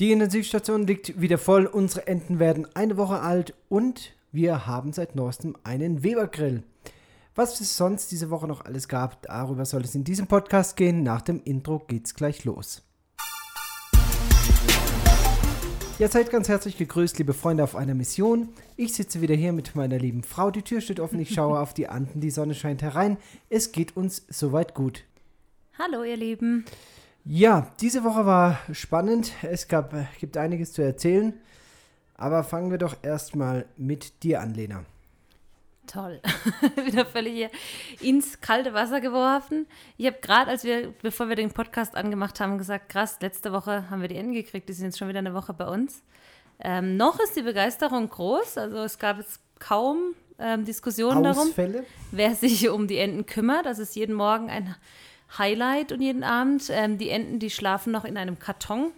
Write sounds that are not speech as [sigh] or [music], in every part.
Die Intensivstation liegt wieder voll, unsere Enten werden eine Woche alt und wir haben seit neuestem einen Weber-Grill. Was es sonst diese Woche noch alles gab, darüber soll es in diesem Podcast gehen. Nach dem Intro geht's gleich los. Ja, seid ganz herzlich gegrüßt, liebe Freunde auf einer Mission. Ich sitze wieder hier mit meiner lieben Frau. Die Tür steht offen, ich schaue auf die Anden, die Sonne scheint herein. Es geht uns soweit gut. Hallo, ihr Lieben. Ja, diese Woche war spannend. Es gab, gibt einiges zu erzählen. Aber fangen wir doch erstmal mit dir an, Lena. Toll. [laughs] Wieder völlig hier ins kalte Wasser geworfen. Ich habe gerade, als wir, bevor wir den Podcast angemacht haben, gesagt, krass, letzte Woche haben wir die Enden gekriegt, die sind jetzt schon wieder eine Woche bei uns. Ähm, noch ist die Begeisterung groß, also es gab jetzt kaum ähm, Diskussionen Ausfälle? darum, wer sich um die Enten kümmert. Das ist jeden Morgen ein Highlight und jeden Abend. Ähm, die Enten, die schlafen noch in einem Karton.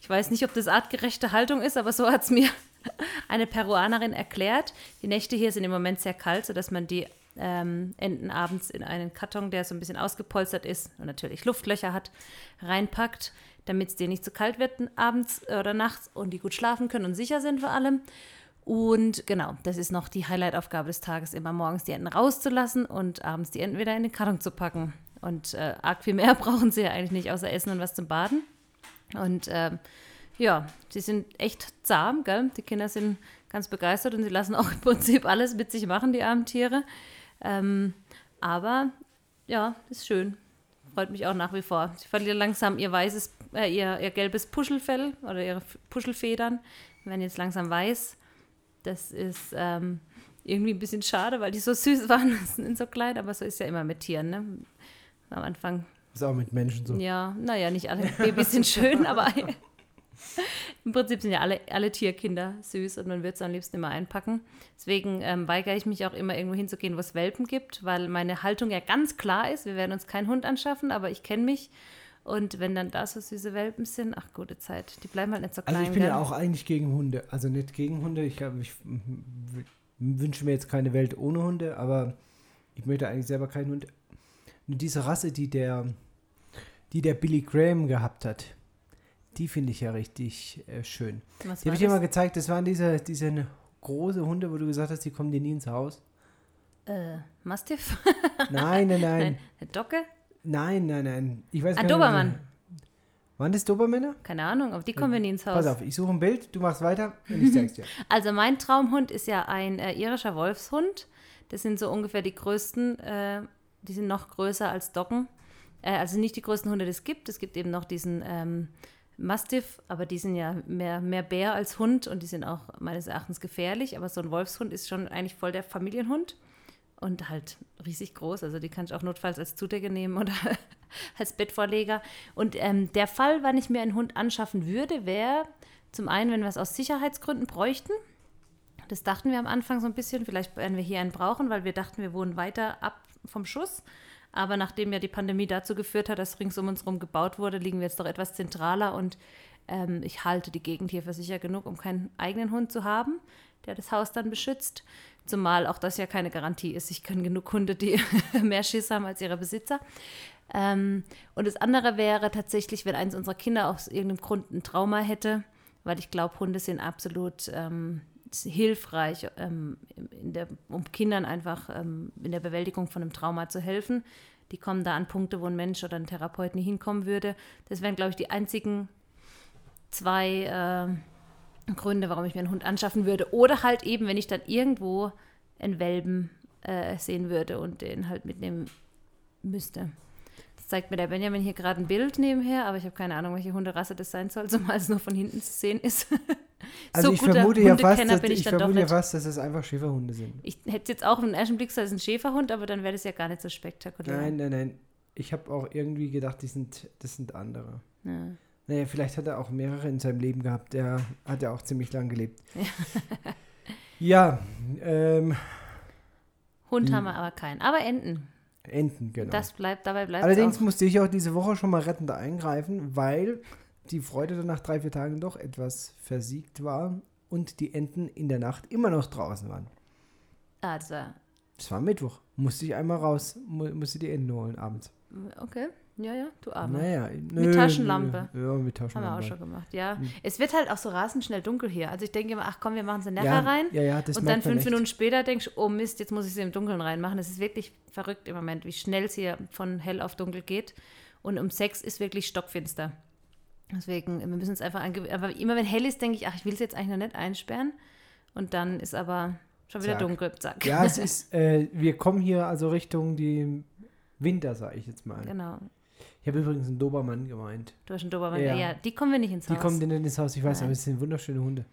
Ich weiß nicht, ob das artgerechte Haltung ist, aber so hat es mir [laughs] eine Peruanerin erklärt. Die Nächte hier sind im Moment sehr kalt, sodass man die ähm, Enten abends in einen Karton, der so ein bisschen ausgepolstert ist und natürlich Luftlöcher hat, reinpackt, damit es denen nicht zu kalt wird abends oder nachts und die gut schlafen können und sicher sind vor allem. Und genau, das ist noch die Highlight-Aufgabe des Tages, immer morgens die Enten rauszulassen und abends die Enten wieder in den Karton zu packen. Und äh, arg viel mehr [laughs] brauchen sie ja eigentlich nicht, außer Essen und was zum Baden. Und ähm, ja, sie sind echt zahm, gell? Die Kinder sind ganz begeistert und sie lassen auch im Prinzip alles mit sich machen, die armen Tiere. Ähm, aber ja, ist schön. Freut mich auch nach wie vor. Sie verlieren langsam ihr weißes, äh, ihr, ihr gelbes Puschelfell oder ihre Puschelfedern. Die werden jetzt langsam weiß. Das ist ähm, irgendwie ein bisschen schade, weil die so süß [laughs] waren, sind so klein, aber so ist ja immer mit Tieren. Ne? Am Anfang. Ist auch mit Menschen so. Ja, naja, nicht alle Babys sind schön, aber [laughs] im Prinzip sind ja alle, alle Tierkinder süß und man würde es am liebsten immer einpacken. Deswegen ähm, weigere ich mich auch immer irgendwo hinzugehen, wo es Welpen gibt, weil meine Haltung ja ganz klar ist, wir werden uns keinen Hund anschaffen, aber ich kenne mich. Und wenn dann da so süße Welpen sind, ach gute Zeit, die bleiben halt nicht so klein. Also ich bin gell? ja auch eigentlich gegen Hunde. Also nicht gegen Hunde. Ich, ich wünsche mir jetzt keine Welt ohne Hunde, aber ich möchte eigentlich selber keinen Hund. Nur diese Rasse, die der, die der Billy Graham gehabt hat, die finde ich ja richtig äh, schön. Was Die habe ich dir mal gezeigt. Das waren diese, diese große Hunde, wo du gesagt hast, die kommen dir nie ins Haus. Äh, Mastiff? Nein, nein, [laughs] nein. Nein, Docke? Nein, nein, nein. Ich weiß Ein nicht, Dobermann. Waren das Dobermänner? Keine Ahnung, aber die kommen wir nie ins Haus. Pass auf, ich suche ein Bild, du machst weiter und ich zeig's dir. [laughs] Also mein Traumhund ist ja ein äh, irischer Wolfshund. Das sind so ungefähr die größten, äh, die sind noch größer als Doggen. Äh, also nicht die größten Hunde, die es gibt. Es gibt eben noch diesen ähm, Mastiff, aber die sind ja mehr, mehr Bär als Hund und die sind auch meines Erachtens gefährlich. Aber so ein Wolfshund ist schon eigentlich voll der Familienhund und halt riesig groß. Also die kann ich auch notfalls als Zudecke nehmen oder [laughs] als Bettvorleger. Und ähm, der Fall, wann ich mir einen Hund anschaffen würde, wäre zum einen, wenn wir es aus Sicherheitsgründen bräuchten. Das dachten wir am Anfang so ein bisschen. Vielleicht werden wir hier einen brauchen, weil wir dachten, wir wohnen weiter ab vom Schuss. Aber nachdem ja die Pandemie dazu geführt hat, dass rings um uns herum gebaut wurde, liegen wir jetzt doch etwas zentraler und ähm, ich halte die Gegend hier für sicher genug, um keinen eigenen Hund zu haben, der das Haus dann beschützt. Zumal auch das ja keine Garantie ist. Ich kenne genug Hunde, die [laughs] mehr Schiss haben als ihre Besitzer. Ähm, und das andere wäre tatsächlich, wenn eins unserer Kinder aus irgendeinem Grund ein Trauma hätte, weil ich glaube, Hunde sind absolut ähm, hilfreich, ähm, der, um Kindern einfach ähm, in der Bewältigung von einem Trauma zu helfen. Die kommen da an Punkte, wo ein Mensch oder ein Therapeut nie hinkommen würde. Das wären, glaube ich, die einzigen zwei äh, Gründe, warum ich mir einen Hund anschaffen würde. Oder halt eben, wenn ich dann irgendwo einen Welpen äh, sehen würde und den halt mitnehmen müsste. Zeigt mir der Benjamin hier gerade ein Bild nebenher, aber ich habe keine Ahnung, welche Hunderasse das sein soll, [laughs] zumal es nur von hinten zu sehen ist. [laughs] Also so ich vermute ja fast, Hundekenner dass, bin ich ich dann doch vermute ja fast, dass es einfach Schäferhunde sind. Ich hätte jetzt auch im ersten Blick gesagt, es ist ein Schäferhund, aber dann wäre das ja gar nicht so spektakulär. Nein, nein, nein. Ich habe auch irgendwie gedacht, die sind, das sind andere. Ja. Naja, vielleicht hat er auch mehrere in seinem Leben gehabt. Der hat ja auch ziemlich lang gelebt. ja, ähm, Hund Hm. haben wir aber keinen. Aber Enten. Enten, genau. Das bleibt, dabei bleibt Allerdings auch. musste ich auch diese Woche schon mal rettend eingreifen, weil die Freude dann nach drei, vier Tagen doch etwas versiegt war und die Enten in der Nacht immer noch draußen waren. Also, Es war Mittwoch. Musste ich einmal raus, mu musste die Enten holen abends. okay. Ja, ja, du Arme. Naja, Mit Taschenlampe. Ja, mit Haben wir Taschenlampe. auch schon gemacht, ja. Hm. Es wird halt auch so rasend schnell dunkel hier. Also ich denke immer, ach komm, wir machen sie nachher ja, rein. Ja, ja, das und dann fünf echt. Minuten später denkst du, oh Mist, jetzt muss ich sie im Dunkeln reinmachen. Das ist wirklich verrückt im Moment, wie schnell es hier von hell auf dunkel geht. Und um sechs ist wirklich stockfinster. Deswegen, wir müssen es einfach. Aber immer wenn hell ist, denke ich, ach, ich will es jetzt eigentlich noch nicht einsperren. Und dann ist aber schon wieder Zack. dunkel. Zack. Ja, es ist, äh, wir kommen hier also Richtung die Winter, sage ich jetzt mal. genau. Ich habe übrigens einen Dobermann gemeint. Du hast einen Dobermann. Ja. Ja. die kommen wir nicht ins Die Haus. kommen denn nicht ins Haus, ich weiß, Nein. aber es sind wunderschöne Hunde.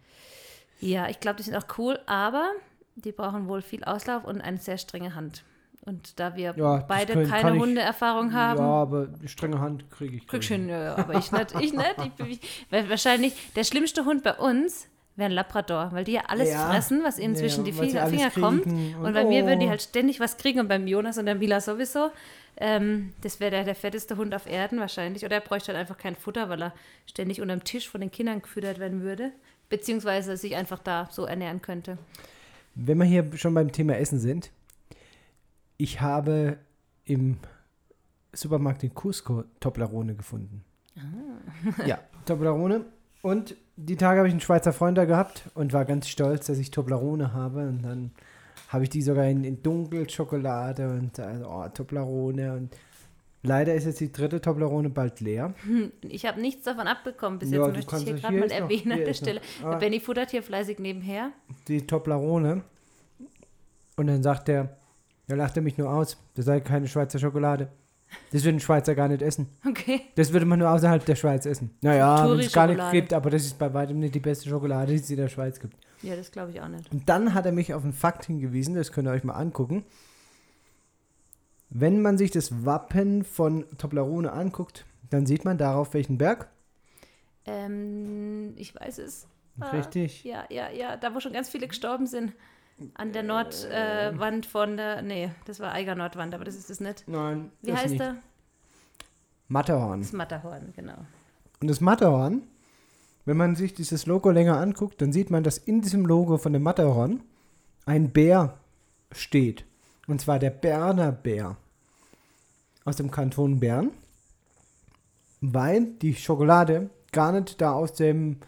Ja, ich glaube, die sind auch cool, aber die brauchen wohl viel Auslauf und eine sehr strenge Hand. Und da wir Ja, beide können- keine Hundeerfahrung haben, Ja, aber strenge Hand kriege ich. kriegst hin, ja, aber ich nicht. Ich nicht. Ich, bin- ich, wahrscheinlich der schlimmste Hund bei uns wäre ein Labrador, weil die ja alles Ja. fressen, was ihnen Ja, zwischen die Finger, Finger kommt. Und, und bei mir würden die oh. halt ständig was kriegen und beim Jonas und der Mila sowieso. Ähm, das wäre der, der fetteste Hund auf Erden wahrscheinlich. Oder er bräuchte halt einfach kein Futter, weil er ständig unterm Tisch von den Kindern gefüttert werden würde. Beziehungsweise sich einfach da so ernähren könnte. Wenn wir hier schon beim Thema Essen sind, ich habe im Supermarkt in Cusco Toblerone gefunden. Ah. Ja, Toblerone. Und die Tage habe ich einen Schweizer Freund da gehabt und war ganz stolz, dass ich Toblerone habe. Und dann habe ich die sogar in, in Dunkelschokolade und also, oh, Toblerone. Und leider ist jetzt die dritte Toblerone bald leer. Ich habe nichts davon abbekommen bis Ja, jetzt, möchte ich hier gerade mal erwähnen an der. Stelle. Ah. Benny futtert hier fleißig nebenher. Die Toblerone. Und dann sagt er, er lachte mich nur aus. Das sei keine Schweizer Schokolade. Das würden Schweizer gar nicht essen. Okay. Das würde man nur außerhalb der Schweiz essen. Naja, wenn es gar nicht Touri-Schokolade. gibt, aber das ist bei weitem nicht die beste Schokolade, die es in der Schweiz gibt. Ja, das glaube ich auch nicht. Und dann hat er mich auf einen Fakt hingewiesen, das könnt ihr euch mal angucken. Wenn man sich das Wappen von Toblerone anguckt, dann sieht man darauf welchen Berg. Ähm, ich weiß es. Ah, Richtig. Ja, ja, ja. Da, wo schon ganz viele gestorben sind. An der Nordwand äh, von der. Nee, das war Eiger Nordwand, aber das ist es nicht. Nein, Wie heißt nicht. er? Matterhorn. Das Matterhorn, genau. Und das Matterhorn, wenn man sich dieses Logo länger anguckt, dann sieht man, dass in diesem Logo von dem Matterhorn ein Bär steht. Und zwar der Berner Bär aus dem Kanton Bern, weil die Schokolade gar nicht da aus dem,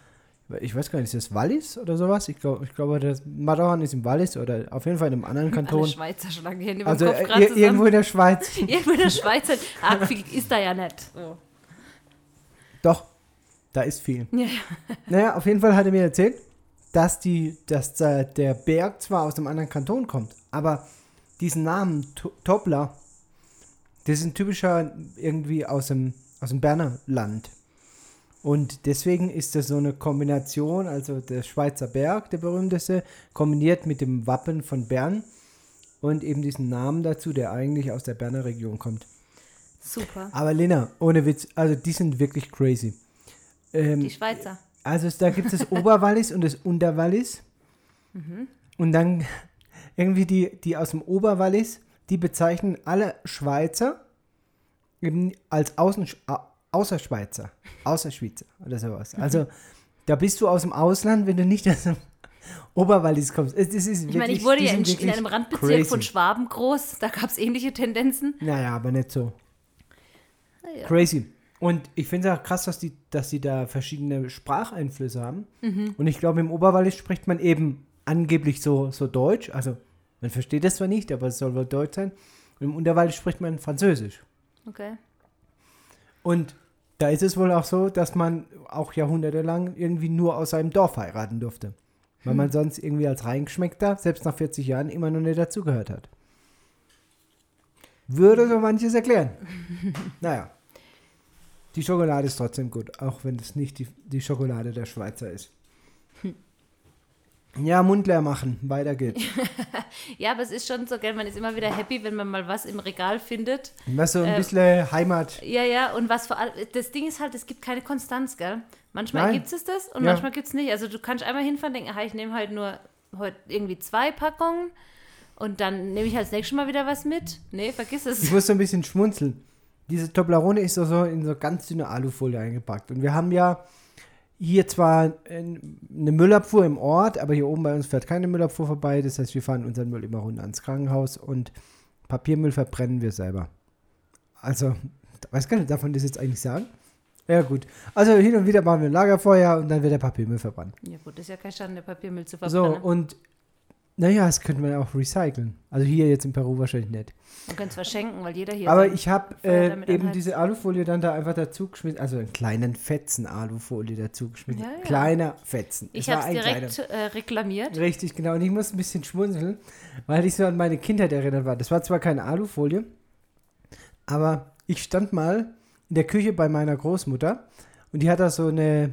ich weiß gar nicht, ist das Wallis oder sowas? Ich glaube, ich glaube, das Matterhorn ist im Wallis oder auf jeden Fall in einem anderen Alle Kanton. Schweizer schlagen die Hände über Also den Kopf äh, irgendwo in der Schweiz. [laughs] Irgendwo in der Schweiz. Arg viel ist da ja nicht. So. Doch, da ist viel. Ja, ja. Naja, auf jeden Fall hat er mir erzählt, dass, die, dass äh, der Berg zwar aus einem anderen Kanton kommt, aber diesen Namen To- Tobler, das ist ein typischer irgendwie aus dem, aus dem Berner Land. Und deswegen ist das so eine Kombination, also der Schweizer Berg, der berühmteste, kombiniert mit dem Wappen von Bern und eben diesen Namen dazu, der eigentlich aus der Berner Region kommt. Super. Aber Lena, ohne Witz, also die sind wirklich crazy. Ähm, Die Schweizer. also da gibt es das Oberwallis und das Unterwallis. Und dann irgendwie die, die aus dem Oberwallis, die bezeichnen alle Schweizer eben als Außen, Au- Außerschweizer, Außerschweizer oder sowas. Also da bist du aus dem Ausland, wenn du nicht aus dem Oberwallis kommst. Es, es ist Ich meine, wirklich- ich wurde ja in, in einem Randbezirk crazy. von Schwaben groß. Da gab es ähnliche Tendenzen. Naja, aber nicht so. Ja. Crazy. Und ich finde es auch krass, dass die, dass die da verschiedene Spracheinflüsse haben. Und ich glaube, im Oberwallis spricht man eben angeblich so, so Deutsch. Also, man versteht das zwar nicht, aber es soll wohl Deutsch sein. Und im Unterwallis spricht man Französisch. Okay. Und da ist es wohl auch so, dass man auch jahrhundertelang irgendwie nur aus seinem Dorf heiraten durfte. Weil man sonst irgendwie als Reingeschmeckter, selbst nach 40 Jahren, immer noch nicht dazugehört hat. Würde so manches erklären. [laughs] naja. Die Schokolade ist trotzdem gut, auch wenn es nicht die, die Schokolade der Schweizer ist. Ja, Mund leer machen, weiter geht's. [laughs] Ja, aber es ist schon so, gell, man ist immer wieder happy, wenn man mal was im Regal findet. Was so ein Äh, bisschen Heimat. Ja, ja, und was vor allem, das Ding ist halt, es gibt keine Konstanz, gell? Manchmal gibt es das und Ja. manchmal gibt es nicht. Also du kannst einmal hinfahren und denken, aha, ich nehme halt nur heute irgendwie zwei Packungen und dann nehme ich halt das nächste Mal wieder was mit. Nee, vergiss Ich es. muss so ein bisschen schmunzeln. Diese Toblerone ist so, so in so ganz dünne Alufolie eingepackt. Und wir haben ja hier zwar ein- eine Müllabfuhr im Ort, aber hier oben bei uns fährt keine Müllabfuhr vorbei. Das heißt, wir fahren unseren Müll immer runter ans Krankenhaus und Papiermüll verbrennen wir selber. Also weiß gar nicht, darf man das jetzt eigentlich sagen? Ja, gut. Also hin und wieder machen wir ein Lagerfeuer und dann wird der Papiermüll verbrannt. Ja gut, das ist ja kein Schande, Papiermüll zu So, verbrennen. und naja, das könnte man ja auch recyceln. Also hier jetzt in Peru wahrscheinlich nicht. Man könnte es verschenken, weil jeder hier Aber ich habe äh, eben anheizt. diese Alufolie dann da einfach dazu geschmissen, also einen kleinen Fetzen Alufolie dazu geschmissen. Ja, ja. Kleiner Fetzen. Ich habe es direkt äh, reklamiert. Richtig, genau. Und ich muss ein bisschen schmunzeln, weil ich so an meine Kindheit erinnert war. Das war zwar keine Alufolie, aber ich stand mal in der Küche bei meiner Großmutter und die hat da so eine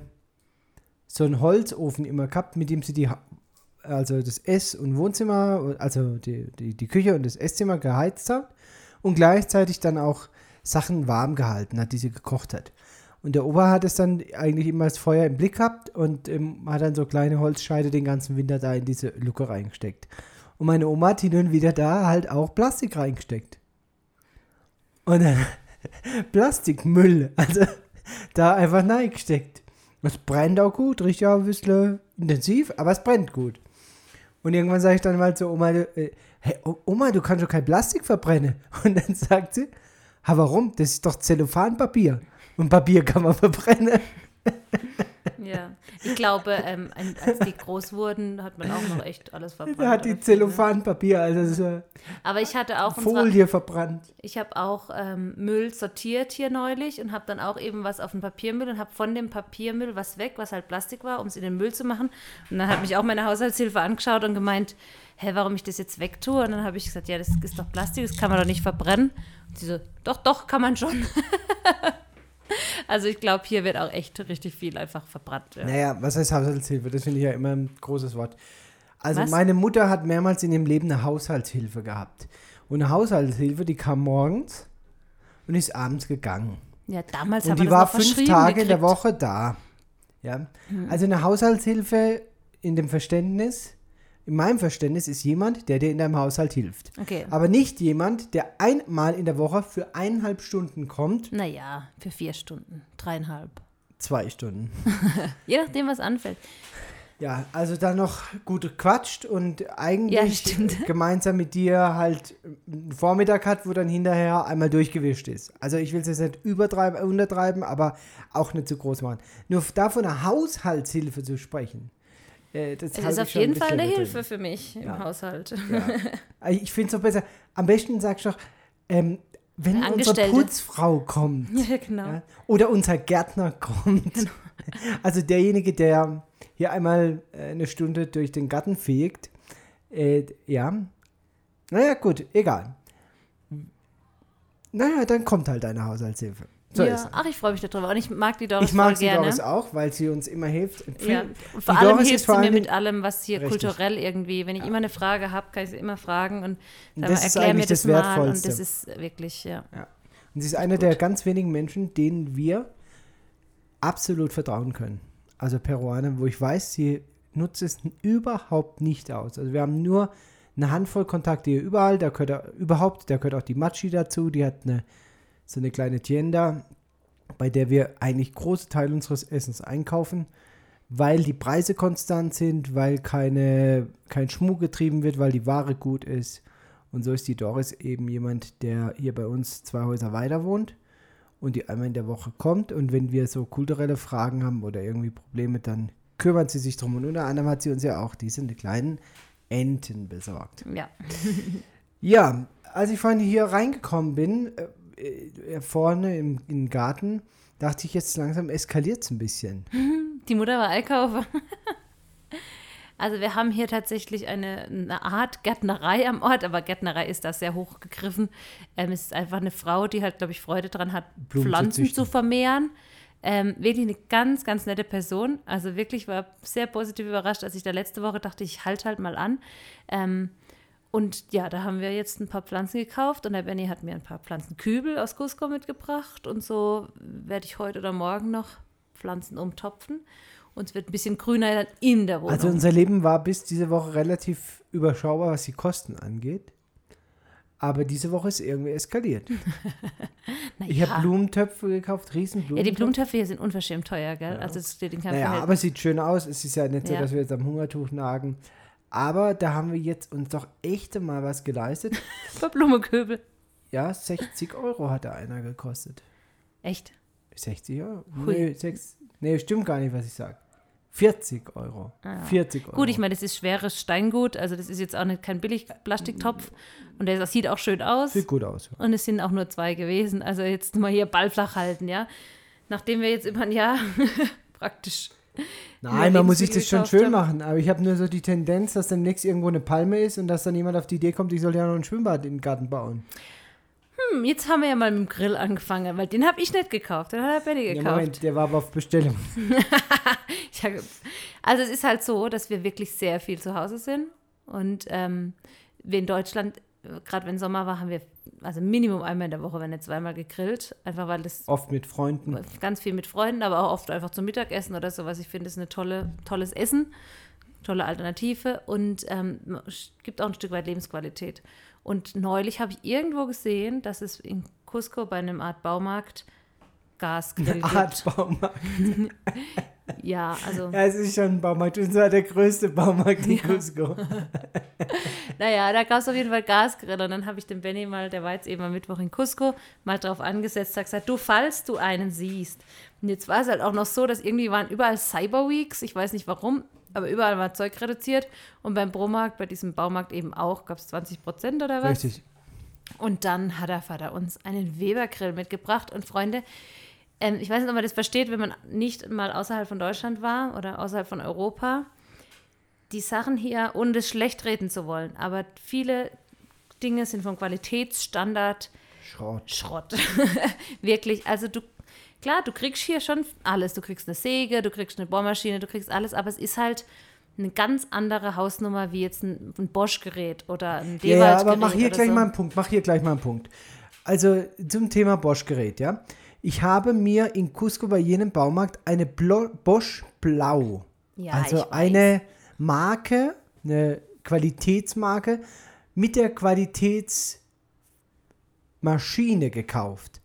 so einen Holzofen immer gehabt, mit dem sie die also das Ess- und Wohnzimmer, also die, die, die Küche und das Esszimmer geheizt hat und gleichzeitig dann auch Sachen warm gehalten hat, die sie gekocht hat. Und der Opa hat es dann eigentlich immer das Feuer im Blick gehabt und ähm, hat dann so kleine Holzscheide den ganzen Winter da in diese Luke reingesteckt. Und meine Oma hat hin und wieder da halt auch Plastik reingesteckt. Und dann [laughs] Plastikmüll, also da einfach reingesteckt. Es brennt auch gut, riecht ja ein bisschen intensiv, aber es brennt gut. Und irgendwann sage ich dann mal zu Oma, äh, hey, O- Oma, du kannst doch kein Plastik verbrennen. [laughs] Und dann sagt sie, ha, warum? Das ist doch Zellophanpapier. Und Papier kann man verbrennen. [laughs] Ja. Ich glaube, ähm, als die groß wurden, hat man auch noch echt alles verbrannt. Da hat die? Zellophanpapier, also so Aber ich hatte auch Folie verbrannt. ich habe auch ähm, Müll sortiert hier neulich und habe dann auch eben was auf den Papiermüll und habe von dem Papiermüll was weg, was halt Plastik war, um es in den Müll zu machen. Und dann hat mich auch meine Haushaltshilfe angeschaut und gemeint, hä, warum ich das jetzt wegtue? Und dann habe ich gesagt, ja, das ist doch Plastik, das kann man doch nicht verbrennen. Und sie so, doch, doch, kann man schon. [laughs] [laughs] also ich glaube, hier wird auch echt richtig viel einfach verbrannt. Ja. Naja, was heißt Haushaltshilfe? Das finde ich ja immer ein großes Wort. Also Was? meine Mutter hat mehrmals in ihrem Leben eine Haushaltshilfe gehabt. Und eine Haushaltshilfe, die kam morgens und ist abends gegangen. Ja, damals Und haben die wir war fünf Tage in der gekriegt. Woche da. Ja. Also eine Haushaltshilfe in dem Verständnis, in meinem Verständnis, ist jemand, der dir in deinem Haushalt hilft. Okay. Aber nicht jemand, der einmal in der Woche für eineinhalb Stunden kommt, Naja, für vier Stunden, dreieinhalb. zwei Stunden. [laughs] Je nachdem, was anfällt. Ja, also dann noch gut quatscht und Ja, eigentlich stimmt. [laughs] gemeinsam mit dir halt einen Vormittag hat, wo dann hinterher einmal durchgewischt ist. Also ich will es jetzt nicht übertreiben, untertreiben, aber auch nicht zu groß machen. Nur davon eine Haushaltshilfe zu sprechen, äh, das Es ist auf jeden ein Fall eine Hilfe drin. für mich im Ja. Haushalt. Ja. Also [laughs] Ich finde es doch besser. Am besten sagst du doch, ähm, wenn unsere. Putzfrau kommt, [laughs] Ja, genau. oder unser Gärtner kommt. [laughs] Also derjenige, der hier einmal äh, eine Stunde durch den Garten fegt. Äh, ja. Naja, gut, egal. Naja, dann kommt halt eine Haushaltshilfe. So ja. ist. Ach, ich freue mich darüber. Und ich mag die Doris Ich mag gerne. Doris auch, weil sie uns immer hilft. Ja. Und vor die allem Doris hilft ist sie vor mir mit allem, was hier Richtig. kulturell irgendwie, wenn ich immer eine Frage habe, kann ich sie immer fragen und Und sag das mal, ist erklär mir das, das mal. Und das ist wirklich, ja. Und sie ist einer der ganz wenigen Menschen, denen wir absolut vertrauen können. Also Peruaner, wo ich weiß, sie nutzt es überhaupt nicht aus. Also wir haben nur eine Handvoll Kontakte hier überall. Da gehört er, überhaupt, da gehört auch die Machi dazu. Die hat eine, so eine kleine Tienda, bei der wir eigentlich große Teile unseres Essens einkaufen, weil die Preise konstant sind, weil keine, kein Schmuck getrieben wird, weil die Ware gut ist. Und so ist die Doris eben jemand, der hier bei uns zwei Häuser weiter wohnt und die einmal in der Woche kommt. Und wenn wir so kulturelle Fragen haben oder irgendwie Probleme, dann kümmert sie sich drum. Und unter anderem hat sie uns ja auch diese kleinen Enten besorgt. Ja. Ja, als ich vorhin hier reingekommen bin, äh, vorne im, im Garten, dachte ich jetzt langsam eskaliert es ein bisschen. [laughs] Die Mutter war Einkaufer. [laughs] Also wir haben hier tatsächlich eine, eine Art Gärtnerei am Ort, aber Gärtnerei ist da sehr hoch gegriffen. Ähm, es ist einfach eine Frau, die halt, glaube ich, Freude daran hat, Blumen zu Pflanzen züchten. zu vermehren. Ähm, wirklich eine ganz, ganz nette Person. Also wirklich war sehr positiv überrascht, als ich da letzte Woche dachte, ich halte halt mal an. Ähm, und ja, da haben wir jetzt ein paar Pflanzen gekauft und der Benny hat mir ein paar Pflanzenkübel aus Cusco mitgebracht und so werde ich heute oder morgen noch Pflanzen umtopfen und es wird ein bisschen grüner dann in der Wohnung. Also unser Leben war bis diese Woche relativ überschaubar, was die Kosten angeht. Aber diese Woche ist irgendwie eskaliert. [laughs] Na Ich ja. habe Blumentöpfe gekauft, Riesenblumentöpfe. Ja, die Blumentöpfe hier sind unverschämt teuer, gell? Also es steht in keinem Naja, Verhältnis. aber es sieht schön aus. Es ist ja nicht so, Ja. dass wir jetzt am Hungertuch nagen. Aber da haben wir jetzt uns doch echt mal was geleistet. [laughs] Für Blumenkübel. Ja, 60 Euro hat da einer gekostet. Echt? 60 Euro? Hui. Nee, 6, nee, stimmt gar nicht, was ich sage. 40 Euro. Ah. 40 Euro. Gut, ich meine, das ist schweres Steingut, also das ist jetzt auch nicht kein billig Plastiktopf und der sieht auch schön aus. Sieht gut aus. Und es sind auch nur zwei gewesen. Also jetzt mal hier ballflach halten, ja. Nachdem wir jetzt über ein Jahr [laughs] praktisch. Nein, man muss sich das schon schön haben. machen. Aber ich habe nur so die Tendenz, dass demnächst irgendwo eine Palme ist und dass dann jemand auf die Idee kommt, ich soll ja noch ein Schwimmbad in den Garten bauen. Hm, jetzt haben wir ja mal mit dem Grill angefangen, weil den habe ich nicht gekauft, den hat der Benny Ja, gekauft. Moment, der war aber auf Bestellung. [laughs] Also es ist halt so, dass wir wirklich sehr viel zu Hause sind und ähm, wir in Deutschland, gerade wenn Sommer war, haben wir also Minimum einmal in der Woche, wenn nicht zweimal gegrillt, einfach weil das Oft mit Freunden. ganz viel mit Freunden, aber auch oft einfach zum Mittagessen oder sowas. Ich finde, es ist eine tolle, tolles Essen, tolle Alternative und ähm, gibt auch ein Stück weit Lebensqualität. Und neulich habe ich irgendwo gesehen, dass es in Cusco bei einem Art Baumarkt Gasgrill gibt. Art Baumarkt. [laughs] Ja, also Ja, es ist schon ein Baumarkt. Und zwar der größte Baumarkt in Cusco. [laughs] Naja, da gab es auf jeden Fall Gasgrill und dann habe ich den Benny mal, der war jetzt eben am Mittwoch in Cusco, mal drauf angesetzt, hat gesagt, du, falls du einen siehst. Und jetzt war es halt auch noch so, dass irgendwie waren überall Cyberweeks, ich weiß nicht warum, aber überall war Zeug reduziert und beim Bromarkt, bei diesem Baumarkt eben auch, gab es 20 Prozent oder was. Richtig. Und dann hat der Vater uns einen Weber-Grill mitgebracht. Und Freunde, ähm, ich weiß nicht, ob man das versteht, wenn man nicht mal außerhalb von Deutschland war oder außerhalb von Europa. Die Sachen hier, ohne das schlecht reden zu wollen, aber viele Dinge sind vom Qualitätsstandard Schrott. Schrott. [laughs] Wirklich, also du, klar, du kriegst hier schon alles. Du kriegst eine Säge, du kriegst eine Bohrmaschine, du kriegst alles, aber es ist halt eine ganz andere Hausnummer wie jetzt ein, ein Bosch-Gerät oder ein Ja, ja, aber Dewalt-Gerät mach hier gleich so. mal einen Punkt. Mach hier gleich mal einen Punkt. Also zum Thema Bosch-Gerät, ja. Ich habe mir in Cusco bei jenem Baumarkt eine Blo Bosch Blau, Ja, also eine Marke, eine Qualitätsmarke mit der Qualitätsmaschine gekauft.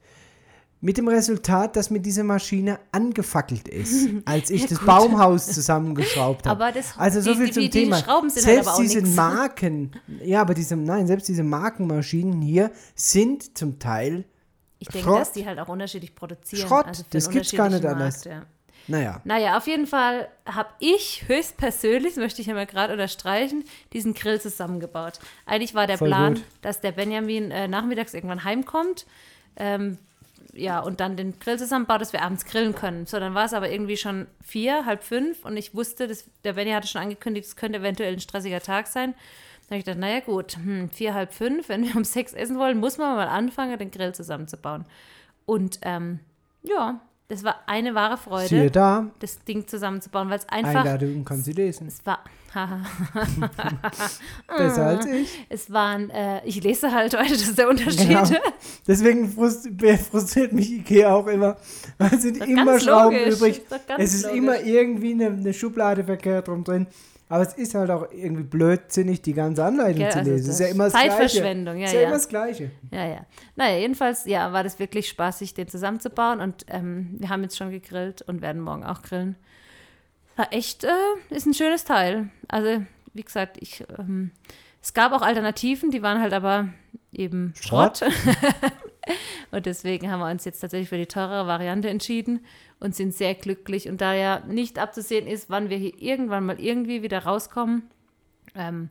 Mit dem Resultat, dass mir diese Maschine angefackelt ist, [laughs] als ich Ja, das gut. Baumhaus zusammengeschraubt habe. Aber das- also so die- viel die- zum die Thema. Schrauben sind halt selbst diese nix. Marken, ja, aber diese, nein, selbst diese Markenmaschinen hier sind zum Teil, Ich denke, dass die halt auch unterschiedlich produzieren. Schrott, also das gibt's gar nicht anders. Ja. naja, Naja, auf jeden Fall habe ich höchstpersönlich, das möchte ich ja mal gerade unterstreichen, diesen Grill zusammengebaut. Eigentlich war der Voll Plan, gut. dass der Benjamin äh, nachmittags irgendwann heimkommt. Ähm, ja, und dann den Grill zusammenbaut, dass wir abends grillen können. So, dann war es aber irgendwie schon vier, halb fünf und ich wusste, dass der Benny hatte schon angekündigt, es könnte eventuell ein stressiger Tag sein. Dann habe ich gedacht, naja gut, hm, vier, halb fünf, wenn wir um sechs essen wollen, muss man mal anfangen, den Grill zusammenzubauen. Und ähm, ja, das war eine wahre Freude siehe da, das Ding zusammenzubauen, weil es einfach. Einladungen kann sie lesen. Es war. [laughs] Besser als [laughs] ich. es waren. Äh, ich lese halt heute, das ist der Unterschied. Genau. Deswegen frust- frustriert mich Ikea auch immer. Weil es sind immer Schrauben logisch, übrig. ist Es ist logisch. immer irgendwie eine, eine Schublade verkehrt drum drin. Aber es ist halt auch irgendwie blödsinnig, die ganze Anleitung Gell, zu also lesen. Es ist ja immer das Gleiche. Zeitverschwendung, ja, ist ja, ja. immer das Gleiche. Ja, ja. Naja, jedenfalls, ja, war das wirklich spaßig, den zusammenzubauen. Und ähm, wir haben jetzt schon gegrillt und werden morgen auch grillen. War echt, äh, ist ein schönes Teil. Also, wie gesagt, ich, ähm, es gab auch Alternativen, die waren halt aber eben Schrott. Schrott. [laughs] [laughs] und deswegen haben wir uns jetzt tatsächlich für die teurere Variante entschieden und sind sehr glücklich. Und da ja nicht abzusehen ist, wann wir hier irgendwann mal irgendwie wieder rauskommen, ähm,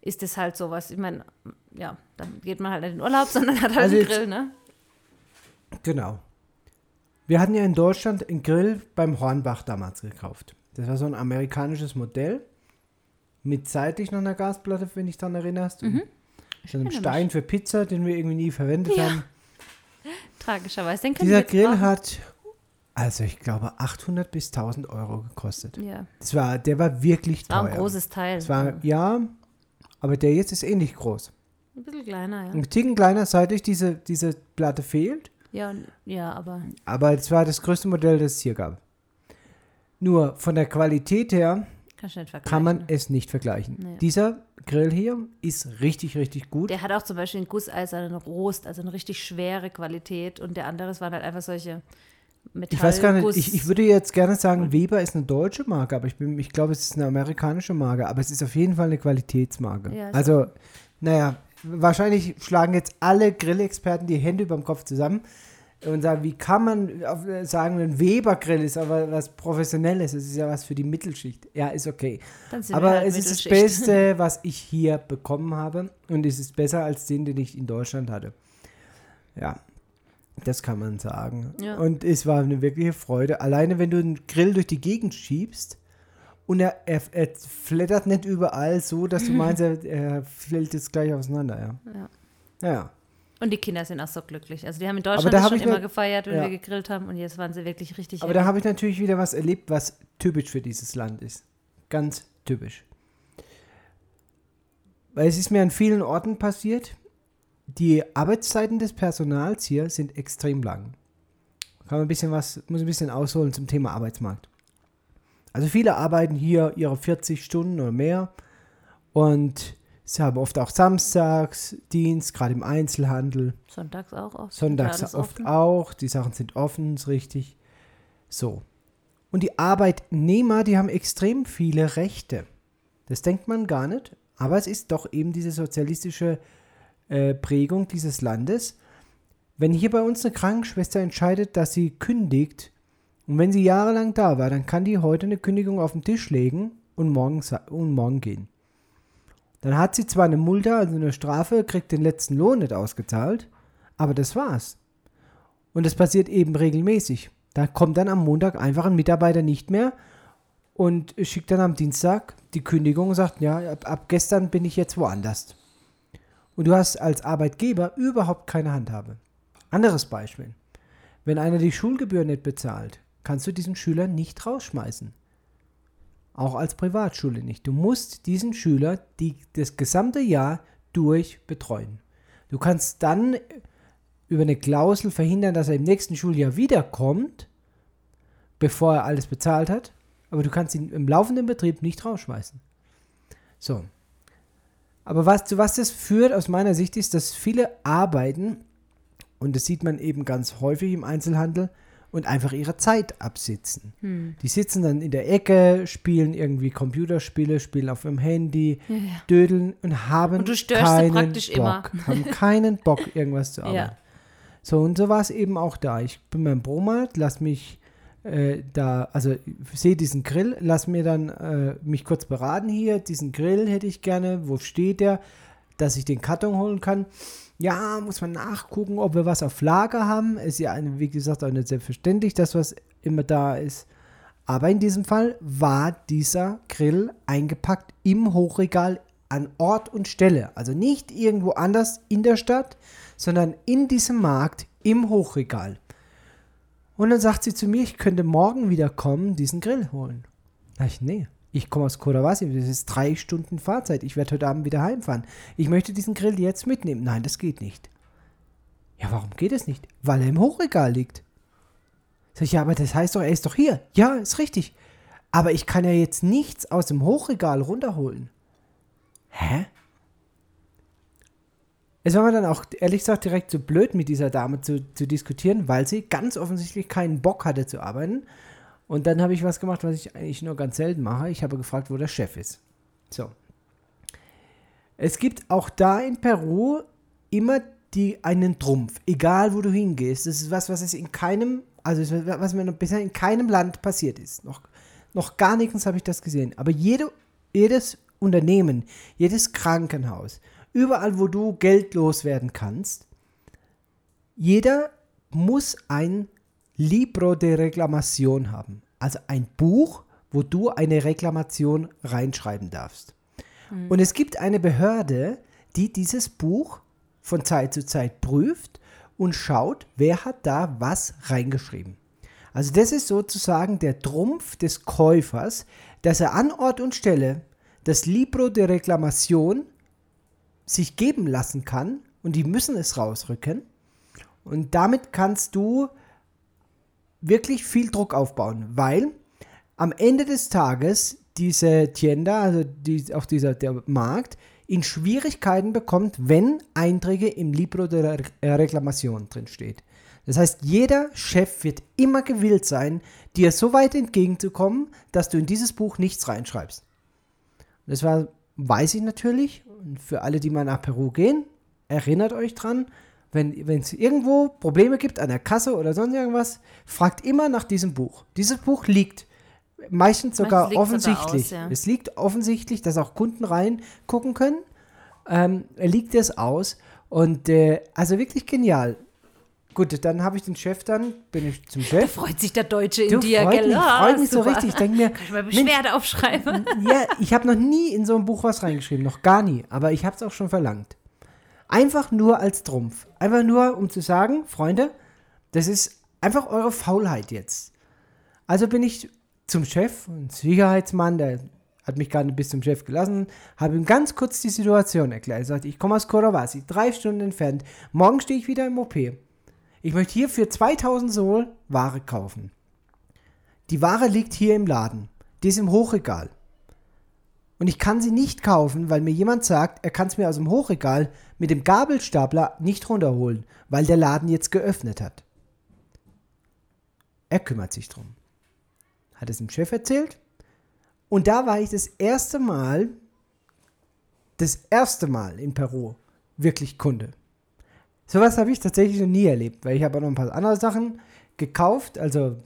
ist es halt sowas. Ich meine, ja, dann geht man halt nicht in den Urlaub, [laughs] sondern hat halt Also einen Grill, ne? Genau. Wir hatten ja in Deutschland einen Grill beim Hornbach damals gekauft. Das war so ein amerikanisches Modell mit seitlich noch einer Gasplatte, wenn dich daran erinnerst. Und so einem Mhm. Stein für Pizza, den wir irgendwie nie verwendet Ja. haben. [laughs] Tragischerweise. Den Dieser Grill brauchen. hat, also ich glaube, 800 bis 1000 Euro gekostet. Ja, Das war, der war wirklich war teuer. ein großes Teil. Das war, ja, aber der jetzt ist ähnlich groß. ein bisschen kleiner, ja. Ein Ticken kleiner, seitlich diese, diese Platte fehlt. Ja, und, ja aber Aber es war das größte Modell, das es hier gab. Nur von der Qualität her kann man es nicht vergleichen. Nee. Dieser Grill hier ist richtig, richtig gut. Der hat auch zum Beispiel einen gusseisernen Rost, also eine richtig schwere Qualität. Und der andere, waren halt einfach solche Metall ich weiß gar nicht, ich, ich würde jetzt gerne sagen, Weber ist eine deutsche Marke, aber ich, bin, ich glaube, es ist eine amerikanische Marke. Aber es ist auf jeden Fall eine Qualitätsmarke. Ja, also, naja, wahrscheinlich schlagen jetzt alle Grillexperten die Hände über dem Kopf zusammen. Und sagen, wie kann man auf, äh, sagen, ein Weber-Grill ist aber was Professionelles, es ist ja was für die Mittelschicht. Ja, ist okay. Aber halt es ist das. Beste, [laughs] was ich hier bekommen habe und es ist besser als den, den ich in Deutschland hatte. Ja, das kann man sagen. Ja. Und es war eine wirkliche Freude. Alleine, wenn du einen Grill durch die Gegend schiebst und er, er, er flattert nicht überall so, dass du [laughs] meinst, er, er fällt jetzt gleich auseinander. Ja. Ja. Naja. Und die Kinder sind auch so glücklich. Also die haben in Deutschland da hab schon immer gefeiert, wenn ja. wir gegrillt haben und jetzt waren sie wirklich richtig Aber da habe ich natürlich wieder was erlebt, was typisch für dieses Land ist. Ganz typisch. Weil es ist mir an vielen Orten passiert, die Arbeitszeiten des Personals hier sind extrem lang. Kann man ein bisschen was, muss ein bisschen ausholen zum Thema Arbeitsmarkt. Also viele arbeiten hier ihre 40 Stunden oder mehr und sie haben oft auch Samstags Dienst, gerade im Einzelhandel. Sonntags auch oft. Sonntags Ja, oft offen. auch. Die Sachen sind offen, ist richtig. So. Und die Arbeitnehmer, die haben extrem viele Rechte. Das denkt man gar nicht. Aber es ist doch eben diese sozialistische äh, Prägung dieses Landes. Wenn hier bei uns eine Krankenschwester entscheidet, dass sie kündigt, und wenn sie jahrelang da war, dann kann die heute eine Kündigung auf den Tisch legen und morgen, und morgen gehen. Dann hat sie zwar eine Mulde, also eine Strafe, kriegt den letzten Lohn nicht ausgezahlt, aber das war's. Und das passiert eben regelmäßig. Da kommt dann am Montag einfach ein Mitarbeiter nicht mehr und schickt dann am Dienstag die Kündigung und sagt, ja, ab, ab gestern bin ich jetzt woanders. Und du hast als Arbeitgeber überhaupt keine Handhabe. Anderes Beispiel. Wenn einer die Schulgebühr nicht bezahlt, kannst du diesen Schüler nicht rausschmeißen. Auch als Privatschule nicht. Du musst diesen Schüler die, das gesamte Jahr durch betreuen. Du kannst dann über eine Klausel verhindern, dass er im nächsten Schuljahr wiederkommt, bevor er alles bezahlt hat, aber du kannst ihn im laufenden Betrieb nicht rausschmeißen. So. Aber was, zu was das führt aus meiner Sicht ist, dass viele arbeiten, und das sieht man eben ganz häufig im Einzelhandel, und einfach ihre Zeit absitzen. Hm. Die sitzen dann in der Ecke, spielen irgendwie Computerspiele, spielen auf ihrem Handy, Ja, ja. dödeln und haben Und du störst sie keinen praktisch Bock, immer. [laughs] haben keinen Bock, irgendwas zu Ja. arbeiten. So, und so war es eben auch da. Ich bin beim Bromarkt, lass mich äh, da, also sehe diesen Grill, lass mir dann äh, mich kurz beraten hier. Diesen Grill hätte ich gerne. Wo steht der? Dass ich den Karton holen kann. Ja, muss man nachgucken, ob wir was auf Lager haben. Ist ja, wie gesagt, auch nicht selbstverständlich, dass was immer da ist. Aber in diesem Fall war dieser Grill eingepackt im Hochregal an Ort und Stelle. Also nicht irgendwo anders in der Stadt, sondern in diesem Markt im Hochregal. Und dann sagt sie zu mir, ich könnte morgen wieder kommen, diesen Grill holen. Da ich, nee, ich komme aus Kodawasi, das ist drei Stunden Fahrzeit. Ich werde heute Abend wieder heimfahren. Ich möchte diesen Grill jetzt mitnehmen. Nein, das geht nicht. Ja, warum geht es nicht? Weil er im Hochregal liegt. Sag ich, ja, aber das heißt doch, er ist doch hier. Ja, ist richtig. Aber ich kann ja jetzt nichts aus dem Hochregal runterholen. Hä? Es war mir dann auch, ehrlich gesagt, direkt so blöd, mit dieser Dame zu, zu diskutieren, weil sie ganz offensichtlich keinen Bock hatte zu arbeiten. Und dann habe ich was gemacht, was ich eigentlich nur ganz selten mache. Ich habe gefragt, wo der Chef ist. So. Es gibt auch da in Peru immer die, einen Trumpf, egal wo du hingehst. Das ist was, was es in keinem, also was mir bisher in keinem Land passiert ist. Noch, noch gar nirgends habe ich das gesehen. Aber jede, jedes Unternehmen, jedes Krankenhaus, überall, wo du Geld loswerden kannst, jeder muss ein Libro de Reklamation haben. Also ein Buch, wo du eine Reklamation reinschreiben darfst. Und es gibt eine Behörde, die dieses Buch von Zeit zu Zeit prüft und schaut, wer hat da was reingeschrieben. Also das ist sozusagen der Trumpf des Käufers, dass er an Ort und Stelle das Libro de Reklamation sich geben lassen kann und die müssen es rausrücken. Und damit kannst du wirklich viel Druck aufbauen, weil am Ende des Tages diese Tienda, also die, auch dieser der Markt, in Schwierigkeiten bekommt, wenn Einträge im Libro der Re Reklamation drin steht. Das heißt, jeder Chef wird immer gewillt sein, dir so weit entgegenzukommen, dass du in dieses Buch nichts reinschreibst. Das war, weiß ich natürlich, und für alle, die mal nach Peru gehen, erinnert euch dran, wenn es irgendwo Probleme gibt an der Kasse oder sonst irgendwas, fragt immer nach diesem Buch. Dieses Buch liegt meistens sogar sogar offensichtlich. aus, ja. Es liegt offensichtlich, dass auch Kunden reingucken können. Ähm, liegt es aus. Und äh, also wirklich genial. Gut, dann habe ich den Chef dann, bin ich zum Da Chef. freut sich der Deutsche in Du, dir, freut gell? mich, Ah, freut mich so super. richtig. Ich denke mir, Kann ich mal Mensch, Beschwerde aufschreiben? ja, ich habe noch nie in so ein Buch was reingeschrieben, noch gar nie, aber ich habe es auch schon verlangt. Einfach nur als Trumpf. Einfach nur, um zu sagen, Freunde, das ist einfach eure Faulheit jetzt. Also bin ich zum Chef, ein Sicherheitsmann, der hat mich nicht bis zum Chef gelassen, habe ihm ganz kurz die Situation erklärt. Er sagt, ich komme aus Korovasi, drei Stunden entfernt. Morgen stehe ich wieder im OP. Ich möchte hier für 2000 Sol Ware kaufen. Die Ware liegt hier im Laden. Die ist im Hochregal. Und ich kann sie nicht kaufen, weil mir jemand sagt, er kann es mir aus dem Hochregal mit dem Gabelstapler nicht runterholen, weil der Laden jetzt geöffnet hat. Er kümmert sich drum. Hat es dem Chef erzählt. Und da war ich das erste Mal, das erste Mal in Peru wirklich Kunde. Sowas habe ich tatsächlich noch nie erlebt, weil ich habe auch noch ein paar andere Sachen gekauft, also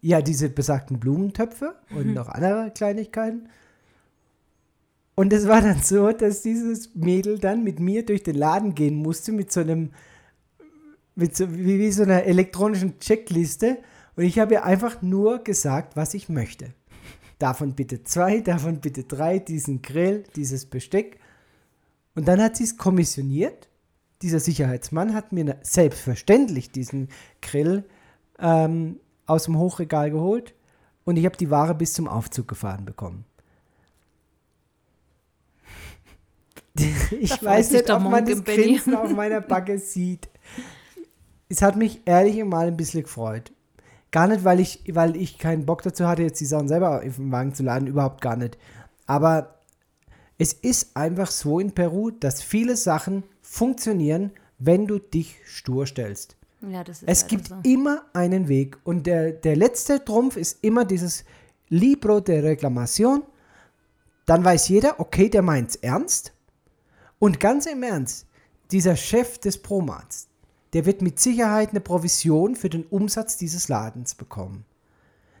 ja, diese besagten Blumentöpfe und noch andere Kleinigkeiten. Und es war dann so, dass dieses Mädel dann mit mir durch den Laden gehen musste mit so einem, mit so, wie, wie so einer elektronischen Checkliste. Und ich habe ihr einfach nur gesagt, was ich möchte. Davon bitte zwei, davon bitte drei, diesen Grill, dieses Besteck. Und dann hat sie es kommissioniert. Dieser Sicherheitsmann hat mir selbstverständlich diesen Grill ähm, aus dem Hochregal geholt und ich habe die Ware bis zum Aufzug gefahren bekommen. [laughs] ich freut weiß nicht, ob man das. Grinsen auf meiner Backe sieht. Es hat mich ehrlich mal ein bisschen gefreut. Gar nicht, weil ich, weil ich keinen Bock dazu hatte, jetzt die Sachen selber auf den Wagen zu laden, überhaupt gar nicht. Aber es ist einfach so in Peru, dass viele Sachen funktionieren, wenn du dich stur stellst. Ja, das ist Es gibt so. immer einen Weg und der, der letzte Trumpf ist immer dieses Libro de Reclamación. Dann weiß jeder, okay, der meint's ernst. Und ganz im Ernst, dieser Chef des Promats, der wird mit Sicherheit eine Provision für den Umsatz dieses Ladens bekommen.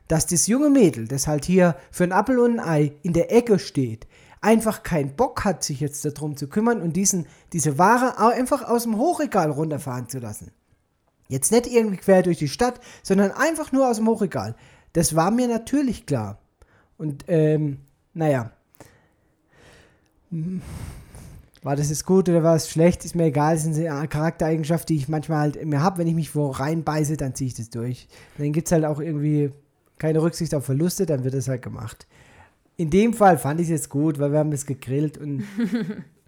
Dass das junge Mädel, das halt hier für ein Appel und ein Ei in der Ecke steht, einfach keinen Bock hat, sich jetzt darum zu kümmern und diesen, diese Ware einfach aus dem Hochregal runterfahren zu lassen. Jetzt nicht irgendwie quer durch die Stadt, sondern einfach nur aus dem Hochregal. Das war mir natürlich klar. Und ähm, naja. War das jetzt gut oder war es schlecht? Ist mir egal. Das so eine Charaktereigenschaft, die ich manchmal halt mir habe. Wenn ich mich wo reinbeiße, dann ziehe ich das durch. Dann gibt es halt auch irgendwie keine Rücksicht auf Verluste, dann wird das halt gemacht. In dem Fall fand ich es jetzt gut, weil wir haben es gegrillt und [laughs]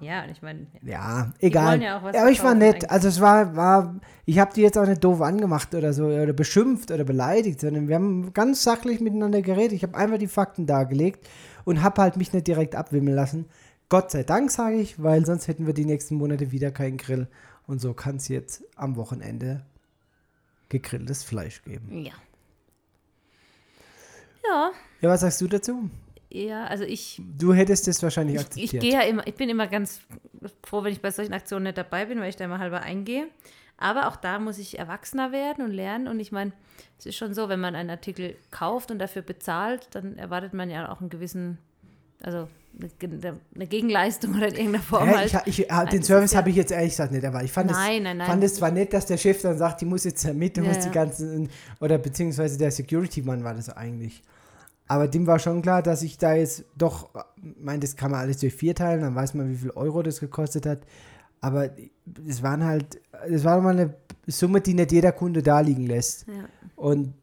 Ja, und ich meine, ja, egal. ja aber ich war nett. eigentlich. Also es war, war ich habe die jetzt auch nicht doof angemacht oder so oder beschimpft oder beleidigt, sondern wir haben ganz sachlich miteinander geredet. Ich habe einfach die Fakten dargelegt und habe halt mich nicht direkt abwimmeln lassen. Gott sei Dank, sage ich, weil sonst hätten wir die nächsten Monate wieder keinen Grill. Und so kann es jetzt am Wochenende gegrilltes Fleisch geben. ja. Ja, Ja, was sagst du dazu? ja, also ich, Du hättest das wahrscheinlich ich, akzeptiert. ich gehe ja immer, ich bin immer ganz froh, wenn ich bei solchen Aktionen nicht dabei bin, weil ich da immer halber eingehe. Aber auch da muss ich erwachsener werden und lernen. Und ich meine, es ist schon so, wenn man einen Artikel kauft und dafür bezahlt, dann erwartet man ja auch einen gewissen, also eine, Gegenleistung oder in irgendeiner Form Hä, halt. ich, ich, ah, den das Service ja- habe ich jetzt ehrlich gesagt nicht dabei. Ich fand Nein, es, nein, nein. fand es zwar nett, dass der Chef dann sagt, die muss jetzt mit, du Ja, musst die ganzen, oder beziehungsweise der Security-Mann war das eigentlich. Aber dem war schon klar, dass ich da jetzt doch, mein, das kann man alles durch vier teilen, dann weiß man, wie viel Euro das gekostet hat. Aber es waren halt, es war mal eine Summe, die nicht jeder Kunde da liegen lässt. Ja. Und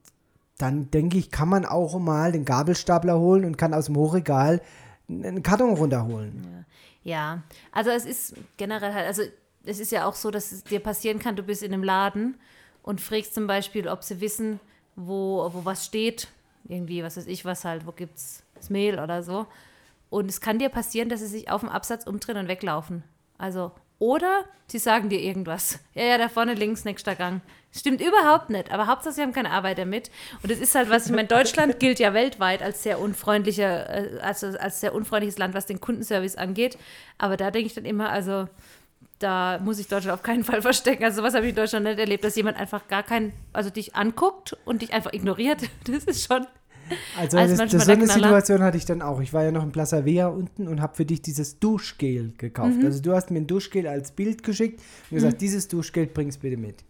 dann denke ich, kann man auch mal den Gabelstapler holen und kann aus dem Hochregal einen Karton runterholen. Ja, also es ist generell halt, also es ist ja auch so, dass es dir passieren kann, du bist in einem Laden und fragst zum Beispiel, ob sie wissen, wo, wo was steht, irgendwie, was weiß ich, was halt, wo gibt's das Mehl oder so. Und es kann dir passieren, dass sie sich auf dem Absatz umdrehen und weglaufen. Also, oder sie sagen dir irgendwas. Ja, ja, da vorne links, nächster Gang. Stimmt überhaupt nicht, aber Hauptsache sie haben keine Arbeit damit. Und es ist halt was, ich meine, Deutschland gilt ja weltweit als sehr unfreundlicher, äh, also als sehr unfreundliches Land, was den Kundenservice angeht. Aber da denke ich dann immer, also da muss ich Deutschland auf keinen Fall [laughs] verstecken. Also was habe ich in Deutschland nicht erlebt, dass jemand einfach gar keinen, also dich anguckt und dich einfach ignoriert. [laughs] Das ist schon. Also Als das, das, so eine Knaller. Situation hatte ich dann auch. Ich war ja noch in Plaza Vea unten und habe für dich dieses Duschgel gekauft. Mhm. Also du hast mir ein Duschgel als Bild geschickt und gesagt, dieses Duschgel bringst bitte mit.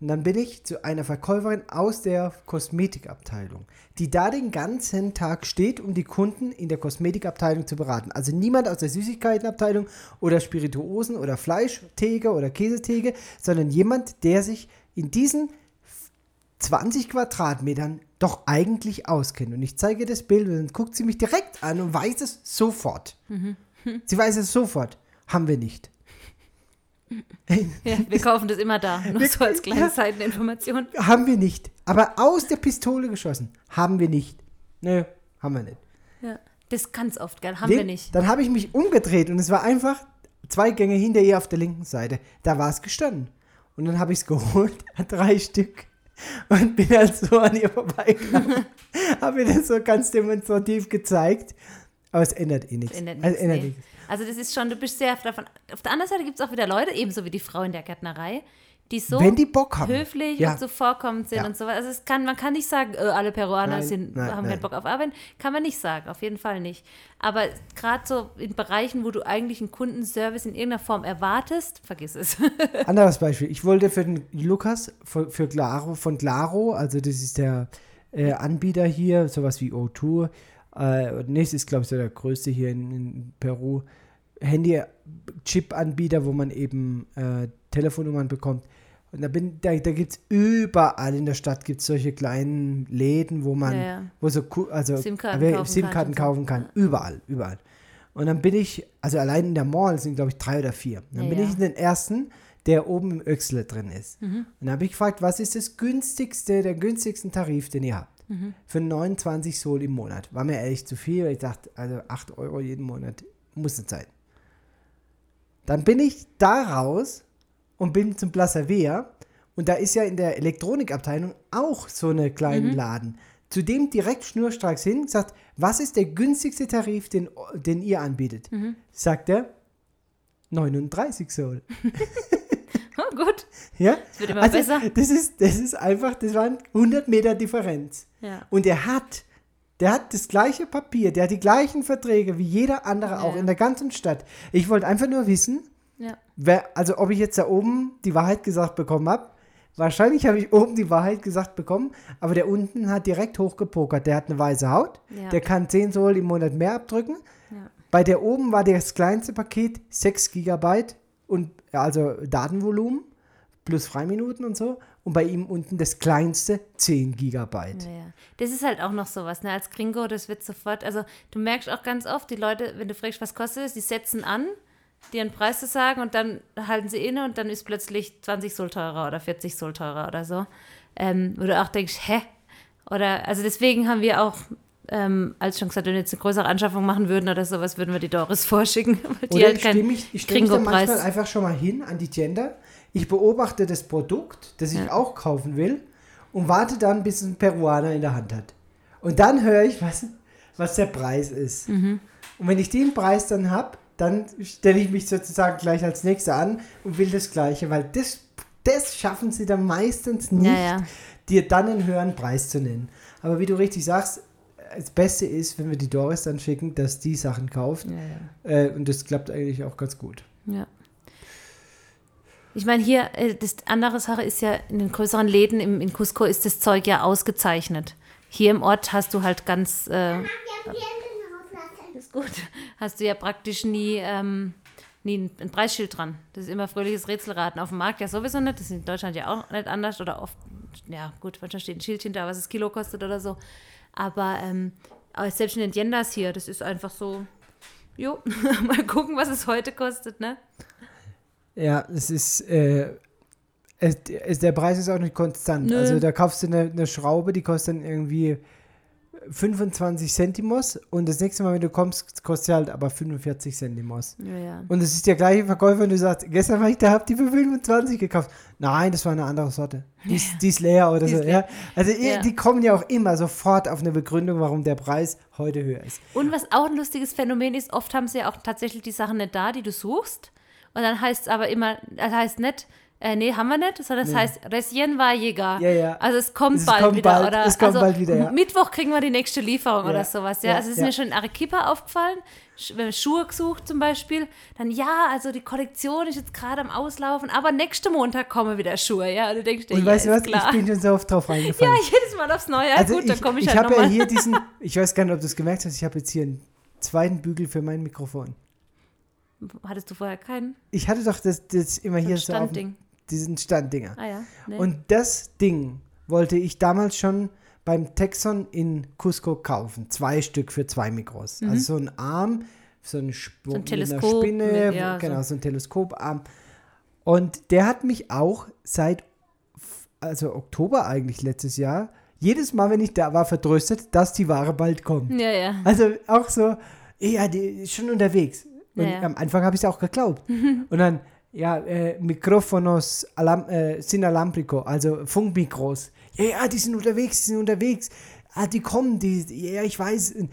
Und dann bin ich zu einer Verkäuferin aus der Kosmetikabteilung, die da den ganzen Tag steht, um die Kunden in der Kosmetikabteilung zu beraten. Also niemand aus der Süßigkeitenabteilung oder Spirituosen oder Fleischtheke oder Käsetheke, sondern jemand, der sich in diesen 20 Quadratmetern doch eigentlich auskennt. Und ich zeige das Bild und dann guckt sie mich direkt an und weiß es sofort. Sie weiß es sofort. Haben wir nicht. Ja, wir kaufen das immer da. [laughs] Nur Wir- so als kleine. Seiteninformation. Haben wir nicht. Aber aus der Pistole geschossen. Haben wir nicht. Nö, haben wir nicht. Ja. Das ganz oft, gell? Haben Nee, wir nicht. Dann habe ich mich umgedreht und es war einfach zwei Gänge hinter ihr auf der linken Seite. Da war es gestanden. Und dann habe ich es geholt, [laughs] drei Stück, und bin halt so an ihr vorbeigegangen. [laughs] habe ihr das so ganz demonstrativ gezeigt. Aber es ändert eh nichts. Ändert Also ändert nee. nichts. Also das ist schon, du bist sehr davon. Auf der anderen Seite gibt es auch wieder Leute, ebenso wie die Frau in der Gärtnerei, die so Wenn die Bock haben. höflich Ja. und zuvorkommend sind Ja. und so weiter. Also es kann, man kann nicht sagen, äh, alle Peruaner Nein, sind, nein, haben nein. keinen Bock auf Arbeit. Kann man nicht sagen, auf jeden Fall nicht. Aber gerade so in Bereichen, wo du eigentlich einen Kundenservice in irgendeiner Form erwartest, vergiss es. [laughs] Anderes Beispiel. Ich wollte für den Lukas für, für Claro, von Claro, also das ist der äh, Anbieter hier, sowas wie O2. Äh, nächstes ist, glaube ich, so der größte hier in, in Peru. Handy-Chip-Anbieter, wo man eben äh, Telefonnummern bekommt. Und da, bin, da, da gibt es überall in der Stadt gibt's solche kleinen Läden, wo man, Ja, ja. wo so also SIM-Karten kaufen SIM-Karten kann kaufen kann. Überall, überall. Und dann bin ich, also allein in der Mall sind, glaube ich, drei oder vier. Dann Ja, bin ich in den ersten, der oben im Öxle drin ist. Mhm. Und dann habe ich gefragt, was ist das günstigste, der günstigsten Tarif, den ihr habt? Mhm. Für 29 Sol im Monat. War mir ehrlich zu viel, weil ich dachte, also 8 Euro jeden Monat muss nicht sein. Dann bin ich da raus und bin zum Plaza Vea. Und da ist ja in der Elektronikabteilung auch so eine kleinen Laden. Zu dem direkt schnurstracks hin, gesagt, was ist der günstigste Tarif, den, den ihr anbietet? Sagt er, 39 Sol. [laughs] oh, gut, Ja? es wird immer Also, besser. das ist, das ist einfach, das waren 100 Meter Differenz. Ja. Und er hat, der hat das gleiche Papier, der hat die gleichen Verträge wie jeder andere auch Ja. in der ganzen Stadt. Ich wollte einfach nur wissen, Ja. wer, also ob ich jetzt da oben die Wahrheit gesagt bekommen habe. Wahrscheinlich habe ich oben die Wahrheit gesagt bekommen, aber der unten hat direkt hochgepokert. Der hat eine weiße Haut, Ja. der kann 10 Sol im Monat mehr abdrücken. Bei der oben war das kleinste Paket 6 Gigabyte und also Datenvolumen plus Freiminuten und so. Und bei ihm unten das kleinste 10 Gigabyte. Ja. Das ist halt auch noch sowas, ne? Als Gringo, das wird sofort, also du merkst auch ganz oft, die Leute, wenn du fragst, was kostet es, die setzen an, dir einen Preis zu sagen und dann halten sie inne und dann ist plötzlich 20 Sol teurer oder 40 Sol teurer oder so. Ähm, wo du auch denkst, hä? Oder, also deswegen haben wir auch, ähm, als schon gesagt, wenn wir jetzt eine größere Anschaffung machen würden oder sowas, würden wir die Doris [laughs] vorschicken, weil die Oder halt ich keinen mich, ich stell mich dann Gringo-Preis. manchmal einfach schon mal hin an die Tender. Ich beobachte das Produkt, das ich Ja. auch kaufen will und warte dann, bis es ein Peruaner in der Hand hat. Und dann höre ich, was, was der Preis ist. Mhm. Und wenn ich den Preis dann habe, dann stelle ich mich sozusagen gleich als Nächster an und will das Gleiche, weil das, das schaffen sie dann meistens nicht, ja. dir dann einen höheren Preis zu nennen. Aber wie du richtig sagst, das Beste ist, wenn wir die Doris dann schicken, dass die Sachen kauft. Ja, ja. Äh, und das klappt eigentlich auch ganz gut. Ja. Ich meine, hier, äh, das andere Sache ist ja, in den größeren Läden im, in Cusco ist das Zeug ja ausgezeichnet. Hier im Ort hast du halt ganz, äh, ist gut, hast du ja praktisch nie, ähm, nie ein, ein Preisschild dran. Das ist immer fröhliches Rätselraten. Auf dem Markt ja sowieso nicht, das ist in Deutschland ja auch nicht anders oder oft, ja gut, manchmal steht ein Schildchen da, was das Kilo kostet oder so. Aber, ähm, selbst in den Tiendas hier, das ist einfach so, jo, [laughs] mal gucken, was es heute kostet, ne? Ja, es ist, äh, es, es, der Preis ist auch nicht konstant. Nö. Also da kaufst du eine, eine Schraube, die kostet dann irgendwie 25 Centimos und das nächste Mal, wenn du kommst, kostet sie halt aber 45 Centimos. Ja, ja. Und es ist der gleiche Verkäufer und du sagst, gestern war ich da, hab die für 25 gekauft. Nein, das war eine andere Sorte. Die ist, die ist leer oder Die so. leer. Ja. Also ihr- Ja. die kommen ja auch immer sofort auf eine Begründung, warum der Preis heute höher ist. Und was auch ein lustiges Phänomen ist, oft haben sie ja auch tatsächlich die Sachen nicht da, die du suchst. Und dann heißt es aber immer, das heißt nicht, äh, nee, haben wir nicht, sondern das Nee. heißt Resien war Jäger. Ja, ja. Also es kommt Es bald kommt wieder. bald, oder, es kommt also bald wieder, ja. Mittwoch kriegen wir die nächste Lieferung Ja, oder sowas. Ja, ja, also es ist ja. mir schon in Arequipa aufgefallen. Wenn man Schuhe gesucht zum Beispiel, dann ja, also die Kollektion ist jetzt gerade am Auslaufen, aber nächsten Montag kommen wieder Schuhe. Ja, und du denkst dir, Und ja, weißt du was? klar. Ich bin schon so oft drauf ja, reingefallen. jedes Mal aufs Neue. Ja, also gut, ich, dann komme ich, ich halt habe ja hier diesen, ich weiß gar nicht, ob du es gemerkt hast, ich habe jetzt hier einen zweiten Bügel für mein Mikrofon. Hattest du vorher keinen? Ich hatte doch das, das immer hier So auf Standding. diesen Standdinger. Ah ja. Nee. Und das Ding wollte ich damals schon beim Texon in Cusco kaufen. Zwei Stück für zwei Mikros. Also so ein Arm, so ein, Sp Mhm. So ein Teleskop Spinne, mit- ja, genau, so. so ein Teleskoparm. Und der hat mich auch seit, also Oktober eigentlich letztes Jahr, jedes Mal, wenn ich da war, vertröstet, dass die Ware bald kommt. ja, ja. Also auch so, ja, die ist schon unterwegs. Und Ja, ja. am Anfang habe ich es auch geglaubt. [laughs] Und dann, ja, äh, Mikrofonos alam, äh, sin alambrico, also Funkmikros. Ja, ja, die sind unterwegs, die sind unterwegs. Ah, die kommen, die, ja, ich weiß. [laughs]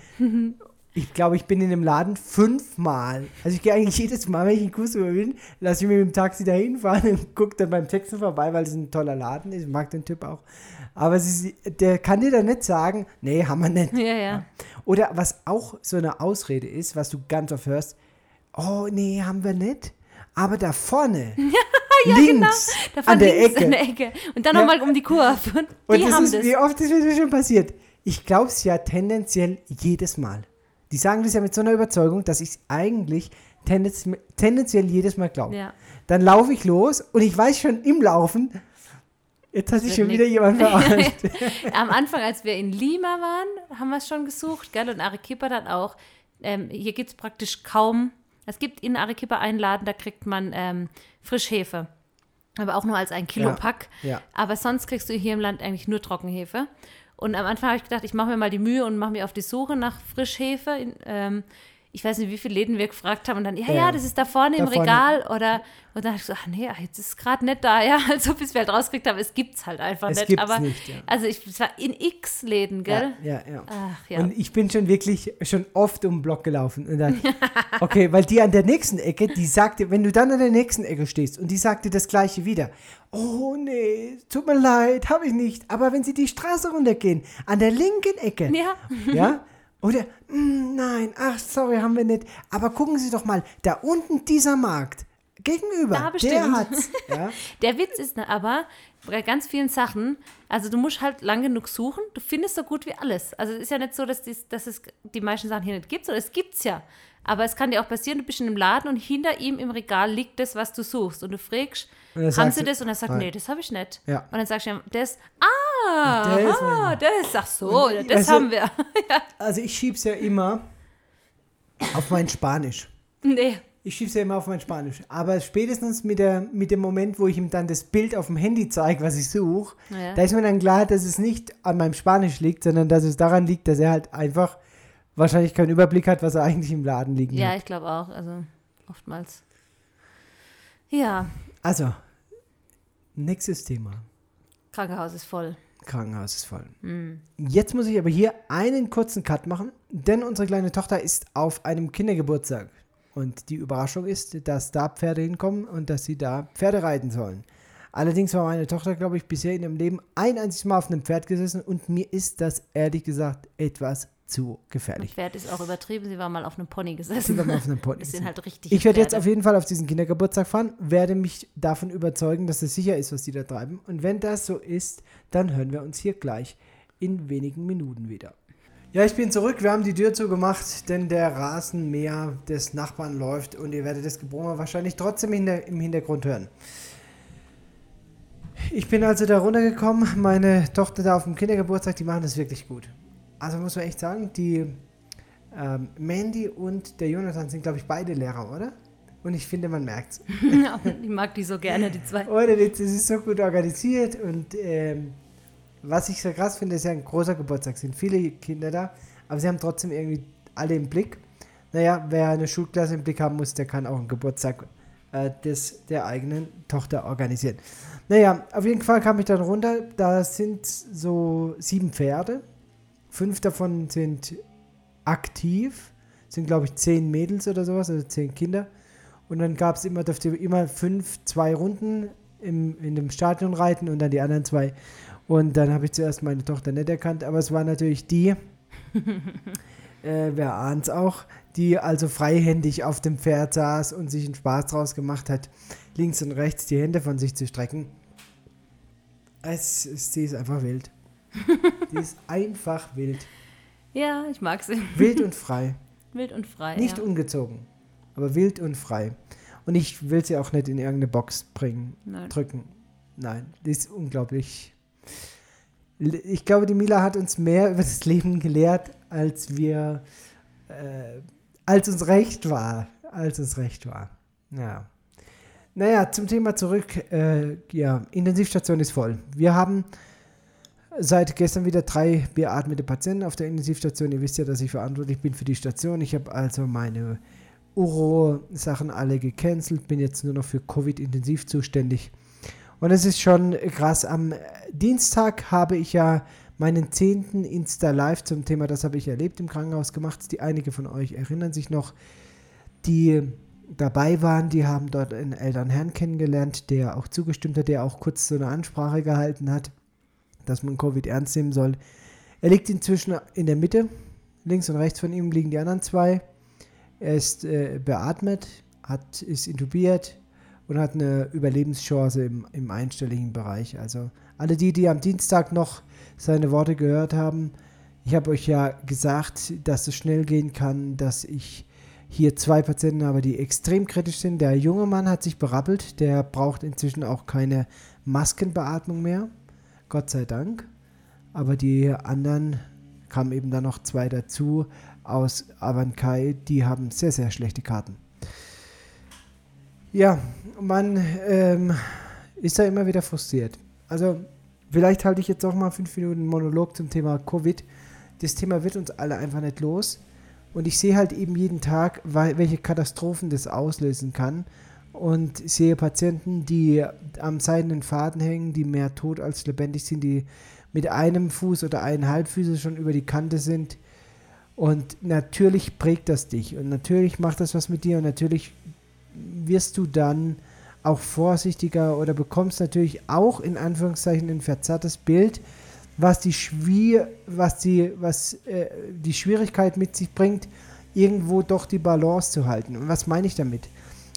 Ich glaube, ich bin in dem Laden fünfmal. Also ich gehe eigentlich jedes Mal, wenn ich in Kusko bin, lasse ich mich mit dem Taxi dahin fahren und gucke dann beim Texten vorbei, weil es ein toller Laden ist. Ich mag den Typ auch. Aber sie, der kann dir dann nicht sagen, nee, haben wir nicht. Ja, ja. Oder was auch so eine Ausrede ist, was du ganz oft hörst, oh nee, haben wir nicht. Aber da vorne, [laughs] links, Da von an der links Ecke. an der Ecke. Und dann Ja. nochmal um die Kurve. [laughs] Und Und die das haben ist, das. wie oft ist mir das schon passiert? Ich glaube es ja tendenziell jedes Mal. Die sagen das ja mit so einer Überzeugung, dass ich es eigentlich tendenz tendenziell jedes Mal glaube. Ja. Dann laufe ich los und ich weiß schon im Laufen, jetzt hat sich schon wieder jemand verarscht. [laughs] Am Anfang, als wir in Lima waren, haben wir es schon gesucht, gell? Und Arequipa dann auch. Ähm, hier gibt es praktisch kaum. Es gibt in Arequipa einen Laden, da kriegt man ähm, Frischhefe. Aber auch nur als ein Kilo Ja, ja. Aber sonst kriegst du hier im Land eigentlich nur Trockenhefe. Und am Anfang habe ich gedacht, ich mache mir mal die Mühe und mache mir auf die Suche nach Frischhefe. Ähm, ich weiß nicht, wie viele Läden wir gefragt haben. Und dann, ja, ja, Ja. das ist da vorne Da im vorne. Regal. Oder, und dann habe ich gesagt, ach nee, jetzt ist es gerade nicht da. [laughs] Ja, also bis wir halt rausgekriegt haben, es gibt es halt einfach Es nicht. Aber nicht, ja. also ich, es war in x Läden, gell? Ja, ja, ja. Ach ja. Und ich bin schon wirklich schon oft um den Block gelaufen. Und dann, okay, weil die an der nächsten Ecke, die sagte, wenn du dann an der nächsten Ecke stehst und die sagte das gleiche wieder. Oh nee, tut mir leid, habe ich nicht. Aber wenn sie die Straße runtergehen, an der linken Ecke, ja. ja, [laughs] oder, "Mm, nein, ach, sorry, haben wir nicht. Aber gucken Sie doch mal, da unten dieser Markt, gegenüber, Da der bestimmt. hat's. [laughs] Ja? Der Witz ist ne, aber bei ganz vielen Sachen, also du musst halt lang genug suchen, du findest so gut wie alles. Also es ist ja nicht so, dass, dies, dass es die meisten Sachen hier nicht gibt, sondern es gibt's ja. Aber es kann dir auch passieren, du bist in einem Laden und hinter ihm im Regal liegt das, was du suchst. Und du fragst, haben sie das? Und er sagt, nein. nee, das habe ich nicht. Ja. Und dann sagst du ihm, das, ah, Ist ah, das, ach so, Und, das du- haben wir. [laughs] Also ich schieb's ja immer auf mein Spanisch. nee. Ich schieb's ja immer auf mein Spanisch. Aber spätestens mit, der, mit dem Moment, wo ich ihm dann das Bild auf dem Handy zeige, was ich suche, Ja. da ist mir dann klar, dass es nicht an meinem Spanisch liegt, sondern dass es daran liegt, dass er halt einfach wahrscheinlich keinen Überblick hat, was er eigentlich im Laden liegen Ja, hat. ich glaube auch. Also oftmals. Ja, Also, nächstes Thema. Krankenhaus ist voll. Krankenhaus ist voll. Hm. Jetzt muss ich aber hier einen kurzen Cut machen, denn unsere kleine Tochter ist auf einem Kindergeburtstag. Und die Überraschung ist, dass da Pferde hinkommen und dass sie da Pferde reiten sollen. Allerdings war meine Tochter, glaube ich, bisher in ihrem Leben ein einziges Mal auf einem Pferd gesessen und mir ist das ehrlich gesagt etwas zu gefährlich. Pferd ist auch übertrieben. Sie war mal auf einem Pony gesessen. Sie war mal auf einem Pony [laughs] gesessen. halt richtig. Ich werde jetzt auf jeden Fall auf diesen Kindergeburtstag fahren, werde mich davon überzeugen, dass es sicher ist, was die da treiben. Und wenn das so ist, dann hören wir uns hier gleich in wenigen Minuten wieder. Ja, ich bin zurück. Wir haben die Tür zugemacht, denn der Rasenmäher des Nachbarn läuft und ihr werdet das Gebrummer wahrscheinlich trotzdem im Hintergrund hören. Ich bin also da runtergekommen. Meine Tochter da auf dem Kindergeburtstag, die machen das wirklich gut. Also muss man echt sagen, die ähm, Mandy und der Jonathan sind, glaube ich, beide Lehrer, oder? Und ich finde, man merkt's. [laughs] ich mag die so gerne, die zwei. Oder das ist so gut organisiert und ähm, was ich so krass finde, ist ja ein großer Geburtstag. Es sind viele Kinder da, aber sie haben trotzdem irgendwie alle im Blick. Naja, wer eine Schulklasse im Blick haben muss, der kann auch einen Geburtstag äh, des, der eigenen Tochter organisieren. Naja, auf jeden Fall kam ich dann runter. Da sind so sieben Pferde. Fünf davon sind aktiv. Sind, glaube ich, zehn Mädels oder sowas, also zehn Kinder. Und dann gab es immer, durfte immer fünf, zwei Runden im, in dem Stadion reiten und dann die anderen zwei. Und dann habe ich zuerst meine Tochter nicht erkannt, aber es war natürlich die, [laughs] äh, wer ahnt es auch, die also freihändig auf dem Pferd saß und sich einen Spaß draus gemacht hat, links und rechts die Hände von sich zu strecken. Es, es, sie ist einfach wild. [laughs] die ist einfach wild. Ja, ich mag sie. Wild und frei. [laughs] Wild und frei. Nicht ja. ungezogen, aber wild und frei. Und ich will sie auch nicht in irgendeine Box bringen, Nein. drücken. Nein, die ist unglaublich. Ich glaube, die Mila hat uns mehr [laughs] über das Leben gelehrt, als wir, äh, als uns recht war. Als uns recht war. Ja. Naja, zum Thema zurück. Äh, ja, Intensivstation ist voll. Wir haben seit gestern wieder drei beatmete Patienten auf der Intensivstation. Ihr wisst ja, dass ich verantwortlich bin für die Station. Ich habe also meine Uro-Sachen alle gecancelt, bin jetzt nur noch für Covid-intensiv zuständig. Und es ist schon krass. Am Dienstag habe ich ja meinen zehnten Insta-Live zum Thema Das habe ich erlebt im Krankenhaus gemacht. Die einige von euch erinnern sich noch, die dabei waren, die haben dort einen älteren Herrn kennengelernt, der auch zugestimmt hat, der auch kurz so eine Ansprache gehalten hat, dass man Covid ernst nehmen soll. Er liegt inzwischen in der Mitte. Links und rechts von ihm liegen die anderen zwei. Er ist äh, beatmet, hat, ist intubiert und hat eine Überlebenschance im, im einstelligen Bereich. Also alle die, die am Dienstag noch seine Worte gehört haben, ich habe euch ja gesagt, dass es schnell gehen kann, dass ich hier zwei Patienten habe, die extrem kritisch sind. Der junge Mann hat sich berappelt, der braucht inzwischen auch keine Maskenbeatmung mehr, Gott sei Dank. Aber die anderen kamen eben dann noch zwei dazu, aus Avankai, die haben sehr, sehr schlechte Karten. Ja, man ähm, ist da immer wieder frustriert. Also vielleicht halte ich jetzt auch mal fünf Minuten Monolog zum Thema Covid. Das Thema wird uns alle einfach nicht los. Und ich sehe halt eben jeden Tag, welche Katastrophen das auslösen kann. Und sehe Patienten, die am seidenen Faden hängen, die mehr tot als lebendig sind, die mit einem Fuß oder eineinhalb Füße schon über die Kante sind, und natürlich prägt das dich und natürlich macht das was mit dir und natürlich wirst du dann auch vorsichtiger oder bekommst natürlich auch in Anführungszeichen ein verzerrtes Bild, was die, Schwier was die, was, äh, die Schwierigkeit mit sich bringt, irgendwo doch die Balance zu halten. Und was meine ich damit?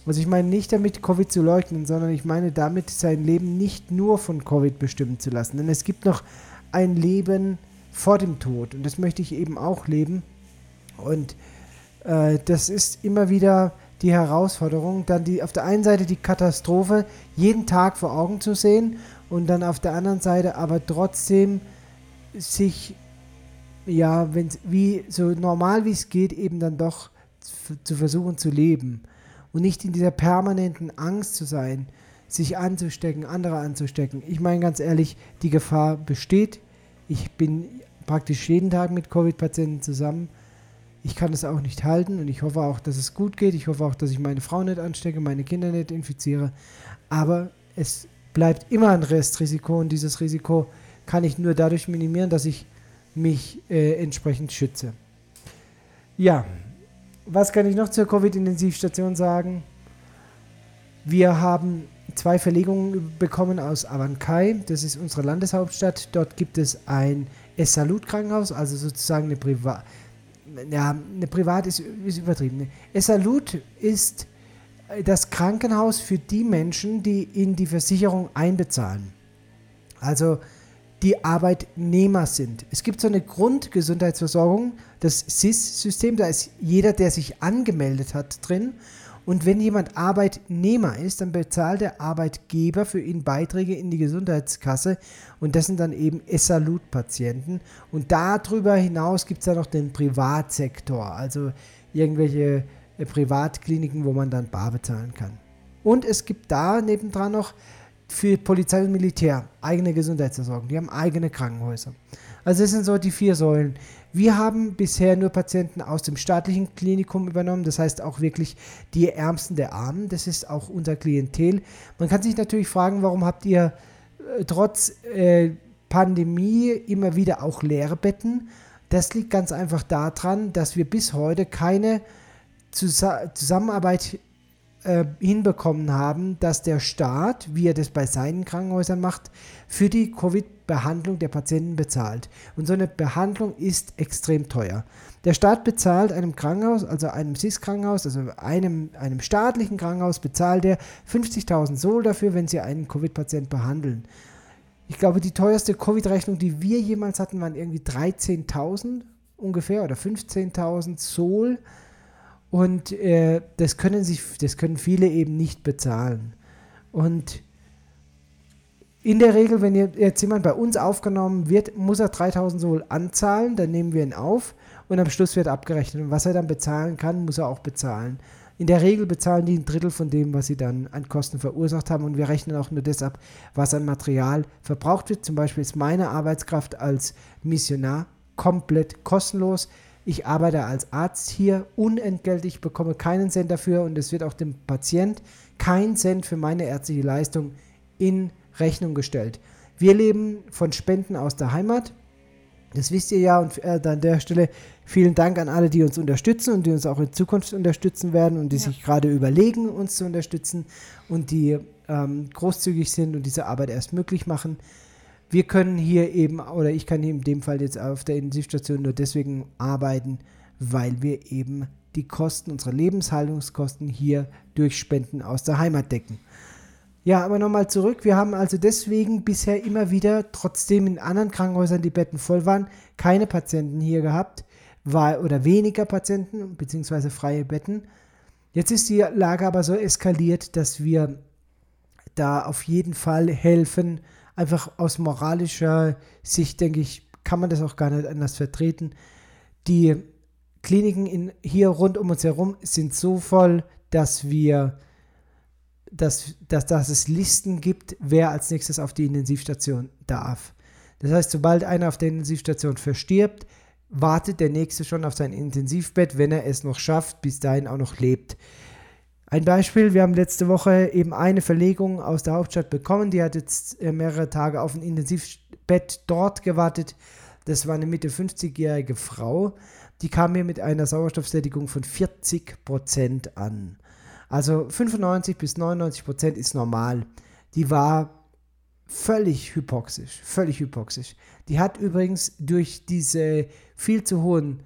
Also ich meine nicht damit, Covid zu leugnen, sondern ich meine damit, sein Leben nicht nur von Covid bestimmen zu lassen. Denn es gibt noch ein Leben, vor dem Tod. Und das möchte ich eben auch leben. Und äh, das ist immer wieder die Herausforderung, dann die auf der einen Seite die Katastrophe jeden Tag vor Augen zu sehen und dann auf der anderen Seite aber trotzdem sich ja, wenn wie so normal wie es geht, eben dann doch zu versuchen zu leben und nicht in dieser permanenten Angst zu sein, sich anzustecken, andere anzustecken. Ich meine ganz ehrlich, die Gefahr besteht. Ich bin praktisch jeden Tag mit Covid-Patienten zusammen. Ich kann das auch nicht halten und ich hoffe auch, dass es gut geht. Ich hoffe auch, dass ich meine Frau nicht anstecke, meine Kinder nicht infiziere. Aber es bleibt immer ein Restrisiko und dieses Risiko kann ich nur dadurch minimieren, dass ich mich äh, entsprechend schütze. Ja, was kann ich noch zur Covid-Intensivstation sagen? Wir haben zwei Verlegungen bekommen aus Avancai, das ist unsere Landeshauptstadt. Dort gibt es ein Es-Salut-Krankenhaus, also sozusagen eine Privat. Ja, eine Privat ist, ist übertrieben. Es-Salut ist das Krankenhaus für die Menschen, die in die Versicherung einbezahlen. Also die Arbeitnehmer sind. Es gibt so eine Grundgesundheitsversorgung, das SIS-System, da ist jeder, der sich angemeldet hat, drin und wenn jemand Arbeitnehmer ist, dann bezahlt der Arbeitgeber für ihn Beiträge in die Gesundheitskasse und das sind dann eben Salut-Patienten. Und darüber hinaus gibt es dann noch den Privatsektor, also irgendwelche äh, Privatkliniken, wo man dann bar bezahlen kann. Und es gibt da nebendran noch für Polizei und Militär eigene Gesundheitsversorgung. Die haben eigene Krankenhäuser. Also das sind so die vier Säulen. Wir haben bisher nur Patienten aus dem staatlichen Klinikum übernommen, das heißt auch wirklich die Ärmsten der Armen. Das ist auch unser Klientel. Man kann sich natürlich fragen, warum habt ihr äh, trotz äh, Pandemie immer wieder auch leere Betten? Das liegt ganz einfach daran, dass wir bis heute keine Zus Zusammenarbeit äh, hinbekommen haben, dass der Staat, wie er das bei seinen Krankenhäusern macht, für die Covid-Behandlung der Patienten bezahlt. Und so eine Behandlung ist extrem teuer. Der Staat bezahlt einem Krankenhaus, also einem SIS-Krankenhaus, also einem, einem staatlichen Krankenhaus, bezahlt er 50.000 Sol dafür, wenn sie einen Covid-Patient behandeln. Ich glaube, die teuerste Covid-Rechnung, die wir jemals hatten, waren irgendwie 13.000 ungefähr oder 15.000 Sol. Und äh, das können sich, das können viele eben nicht bezahlen. Und in der Regel, wenn jetzt jemand bei uns aufgenommen wird, muss er 3000 Sol anzahlen, dann nehmen wir ihn auf und am Schluss wird abgerechnet. Und was er dann bezahlen kann, muss er auch bezahlen. In der Regel bezahlen die ein Drittel von dem, was sie dann an Kosten verursacht haben. Und wir rechnen auch nur das ab, was an Material verbraucht wird. Zum Beispiel ist meine Arbeitskraft als Missionar komplett kostenlos. Ich arbeite als Arzt hier unentgeltlich, bekomme keinen Cent dafür und es wird auch dem Patient kein Cent für meine ärztliche Leistung in Rechnung gestellt. Wir leben von Spenden aus der Heimat. Das wisst ihr ja und äh, an der Stelle vielen Dank an alle, die uns unterstützen und die uns auch in Zukunft unterstützen werden und die ja. sich gerade überlegen, uns zu unterstützen und die ähm, großzügig sind und diese Arbeit erst möglich machen. Wir können hier eben, oder ich kann hier in dem Fall jetzt auf der Intensivstation nur deswegen arbeiten, weil wir eben die Kosten, unsere Lebenshaltungskosten hier durch Spenden aus der Heimat decken. Ja, aber nochmal zurück. Wir haben also deswegen bisher immer wieder, trotzdem in anderen Krankenhäusern die Betten voll waren, keine Patienten hier gehabt war, oder weniger Patienten bzw. freie Betten. Jetzt ist die Lage aber so eskaliert, dass wir da auf jeden Fall helfen. Einfach aus moralischer Sicht, denke ich, kann man das auch gar nicht anders vertreten. Die Kliniken in, hier rund um uns herum sind so voll, dass wir dass, dass, dass es Listen gibt, wer als nächstes auf die Intensivstation darf. Das heißt, sobald einer auf der Intensivstation verstirbt, wartet der nächste schon auf sein Intensivbett, wenn er es noch schafft, bis dahin auch noch lebt. Ein Beispiel, wir haben letzte Woche eben eine Verlegung aus der Hauptstadt bekommen, die hat jetzt äh, mehrere Tage auf ein Intensivbett dort gewartet. Das war eine Mitte 50-jährige Frau, die kam hier mit einer Sauerstoffsättigung von 40 Prozent an. Also 95 bis 99 Prozent ist normal. Die war völlig hypoxisch, völlig hypoxisch. Die hat übrigens durch diese viel zu hohen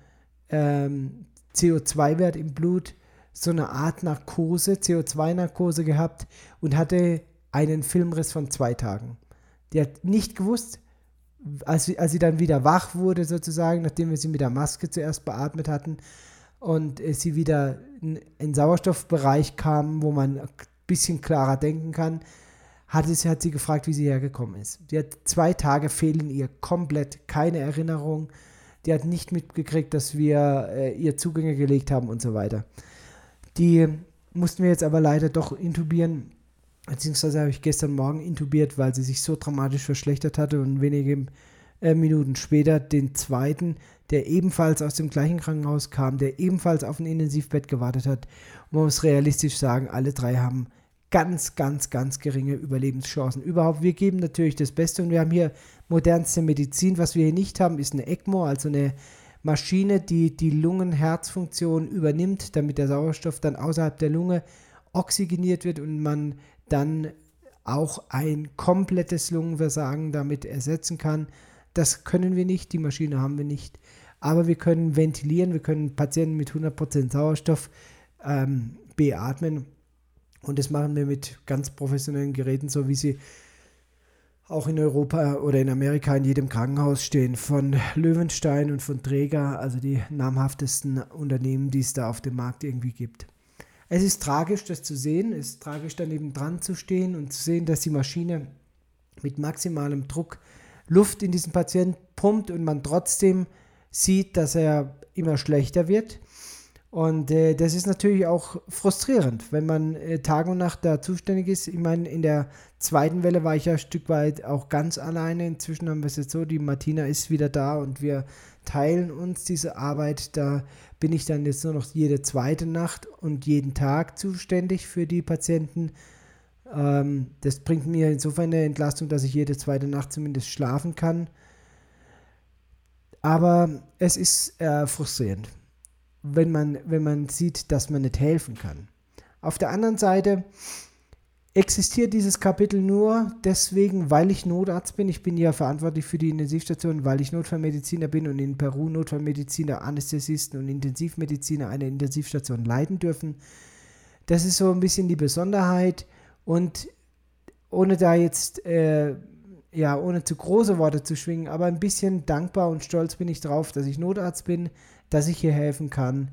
ähm, CO2-Wert im Blut so eine Art Narkose, CO2-Narkose gehabt und hatte einen Filmriss von zwei Tagen. Die hat nicht gewusst, als sie, als sie dann wieder wach wurde, sozusagen, nachdem wir sie mit der Maske zuerst beatmet hatten, und äh, sie wieder in den Sauerstoffbereich kam, wo man ein bisschen klarer denken kann, hat, es, hat sie gefragt, wie sie hergekommen ist. Die hat zwei Tage fehlen ihr komplett keine Erinnerung. Die hat nicht mitgekriegt, dass wir äh, ihr Zugänge gelegt haben und so weiter. Die mussten wir jetzt aber leider doch intubieren, beziehungsweise habe ich gestern Morgen intubiert, weil sie sich so dramatisch verschlechtert hatte und wenige äh, Minuten später den zweiten, der ebenfalls aus dem gleichen Krankenhaus kam, der ebenfalls auf ein Intensivbett gewartet hat. Und man muss realistisch sagen, alle drei haben ganz, ganz, ganz geringe Überlebenschancen. Überhaupt, wir geben natürlich das Beste und wir haben hier modernste Medizin. Was wir hier nicht haben, ist eine ECMO, also eine Maschine, die die Lungen-Herzfunktion übernimmt, damit der Sauerstoff dann außerhalb der Lunge oxygeniert wird und man dann auch ein komplettes Lungenversagen damit ersetzen kann. Das können wir nicht, die Maschine haben wir nicht. Aber wir können ventilieren, wir können Patienten mit 100% Sauerstoff ähm, beatmen. Und das machen wir mit ganz professionellen Geräten, so wie sie auch in Europa oder in Amerika in jedem Krankenhaus stehen. Von Löwenstein und von Träger, also die namhaftesten Unternehmen, die es da auf dem Markt irgendwie gibt. Es ist tragisch, das zu sehen. Es ist tragisch, daneben dran zu stehen und zu sehen, dass die Maschine mit maximalem Druck Luft in diesen Patienten pumpt und man trotzdem sieht, dass er immer schlechter wird. Und äh, das ist natürlich auch frustrierend, wenn man äh, Tag und Nacht da zuständig ist. Ich meine, in der zweiten Welle war ich ja ein Stück weit auch ganz alleine. Inzwischen haben wir es jetzt so, die Martina ist wieder da und wir teilen uns diese Arbeit. Da bin ich dann jetzt nur noch jede zweite Nacht und jeden Tag zuständig für die Patienten. Ähm, das bringt mir insofern eine Entlastung, dass ich jede zweite Nacht zumindest schlafen kann. Aber es ist äh, frustrierend, wenn man, wenn man sieht, dass man nicht helfen kann. Auf der anderen Seite existiert dieses Kapitel nur deswegen, weil ich Notarzt bin. Ich bin ja verantwortlich für die Intensivstation, weil ich Notfallmediziner bin und in Peru Notfallmediziner, Anästhesisten und Intensivmediziner eine Intensivstation leiten dürfen. Das ist so ein bisschen die Besonderheit und ohne da jetzt, äh, ja, ohne zu große Worte zu schwingen, aber ein bisschen dankbar und stolz bin ich drauf, dass ich Notarzt bin, dass ich hier helfen kann.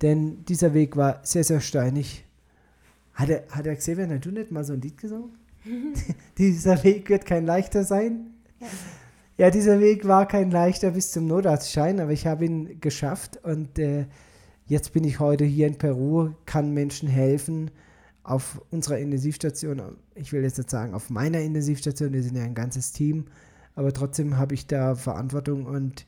Denn dieser Weg war sehr, sehr steinig hat er, hat er Xavier Nadu nicht mal so ein Lied gesungen? [laughs] dieser Weg wird kein leichter sein. Ja. ja. dieser Weg war kein leichter bis zum Notarztschein, aber ich habe ihn geschafft und äh, jetzt bin ich heute hier in Peru, kann Menschen helfen auf unserer Intensivstation. Ich will jetzt nicht sagen auf meiner Intensivstation, wir sind ja ein ganzes Team, aber trotzdem habe ich da Verantwortung und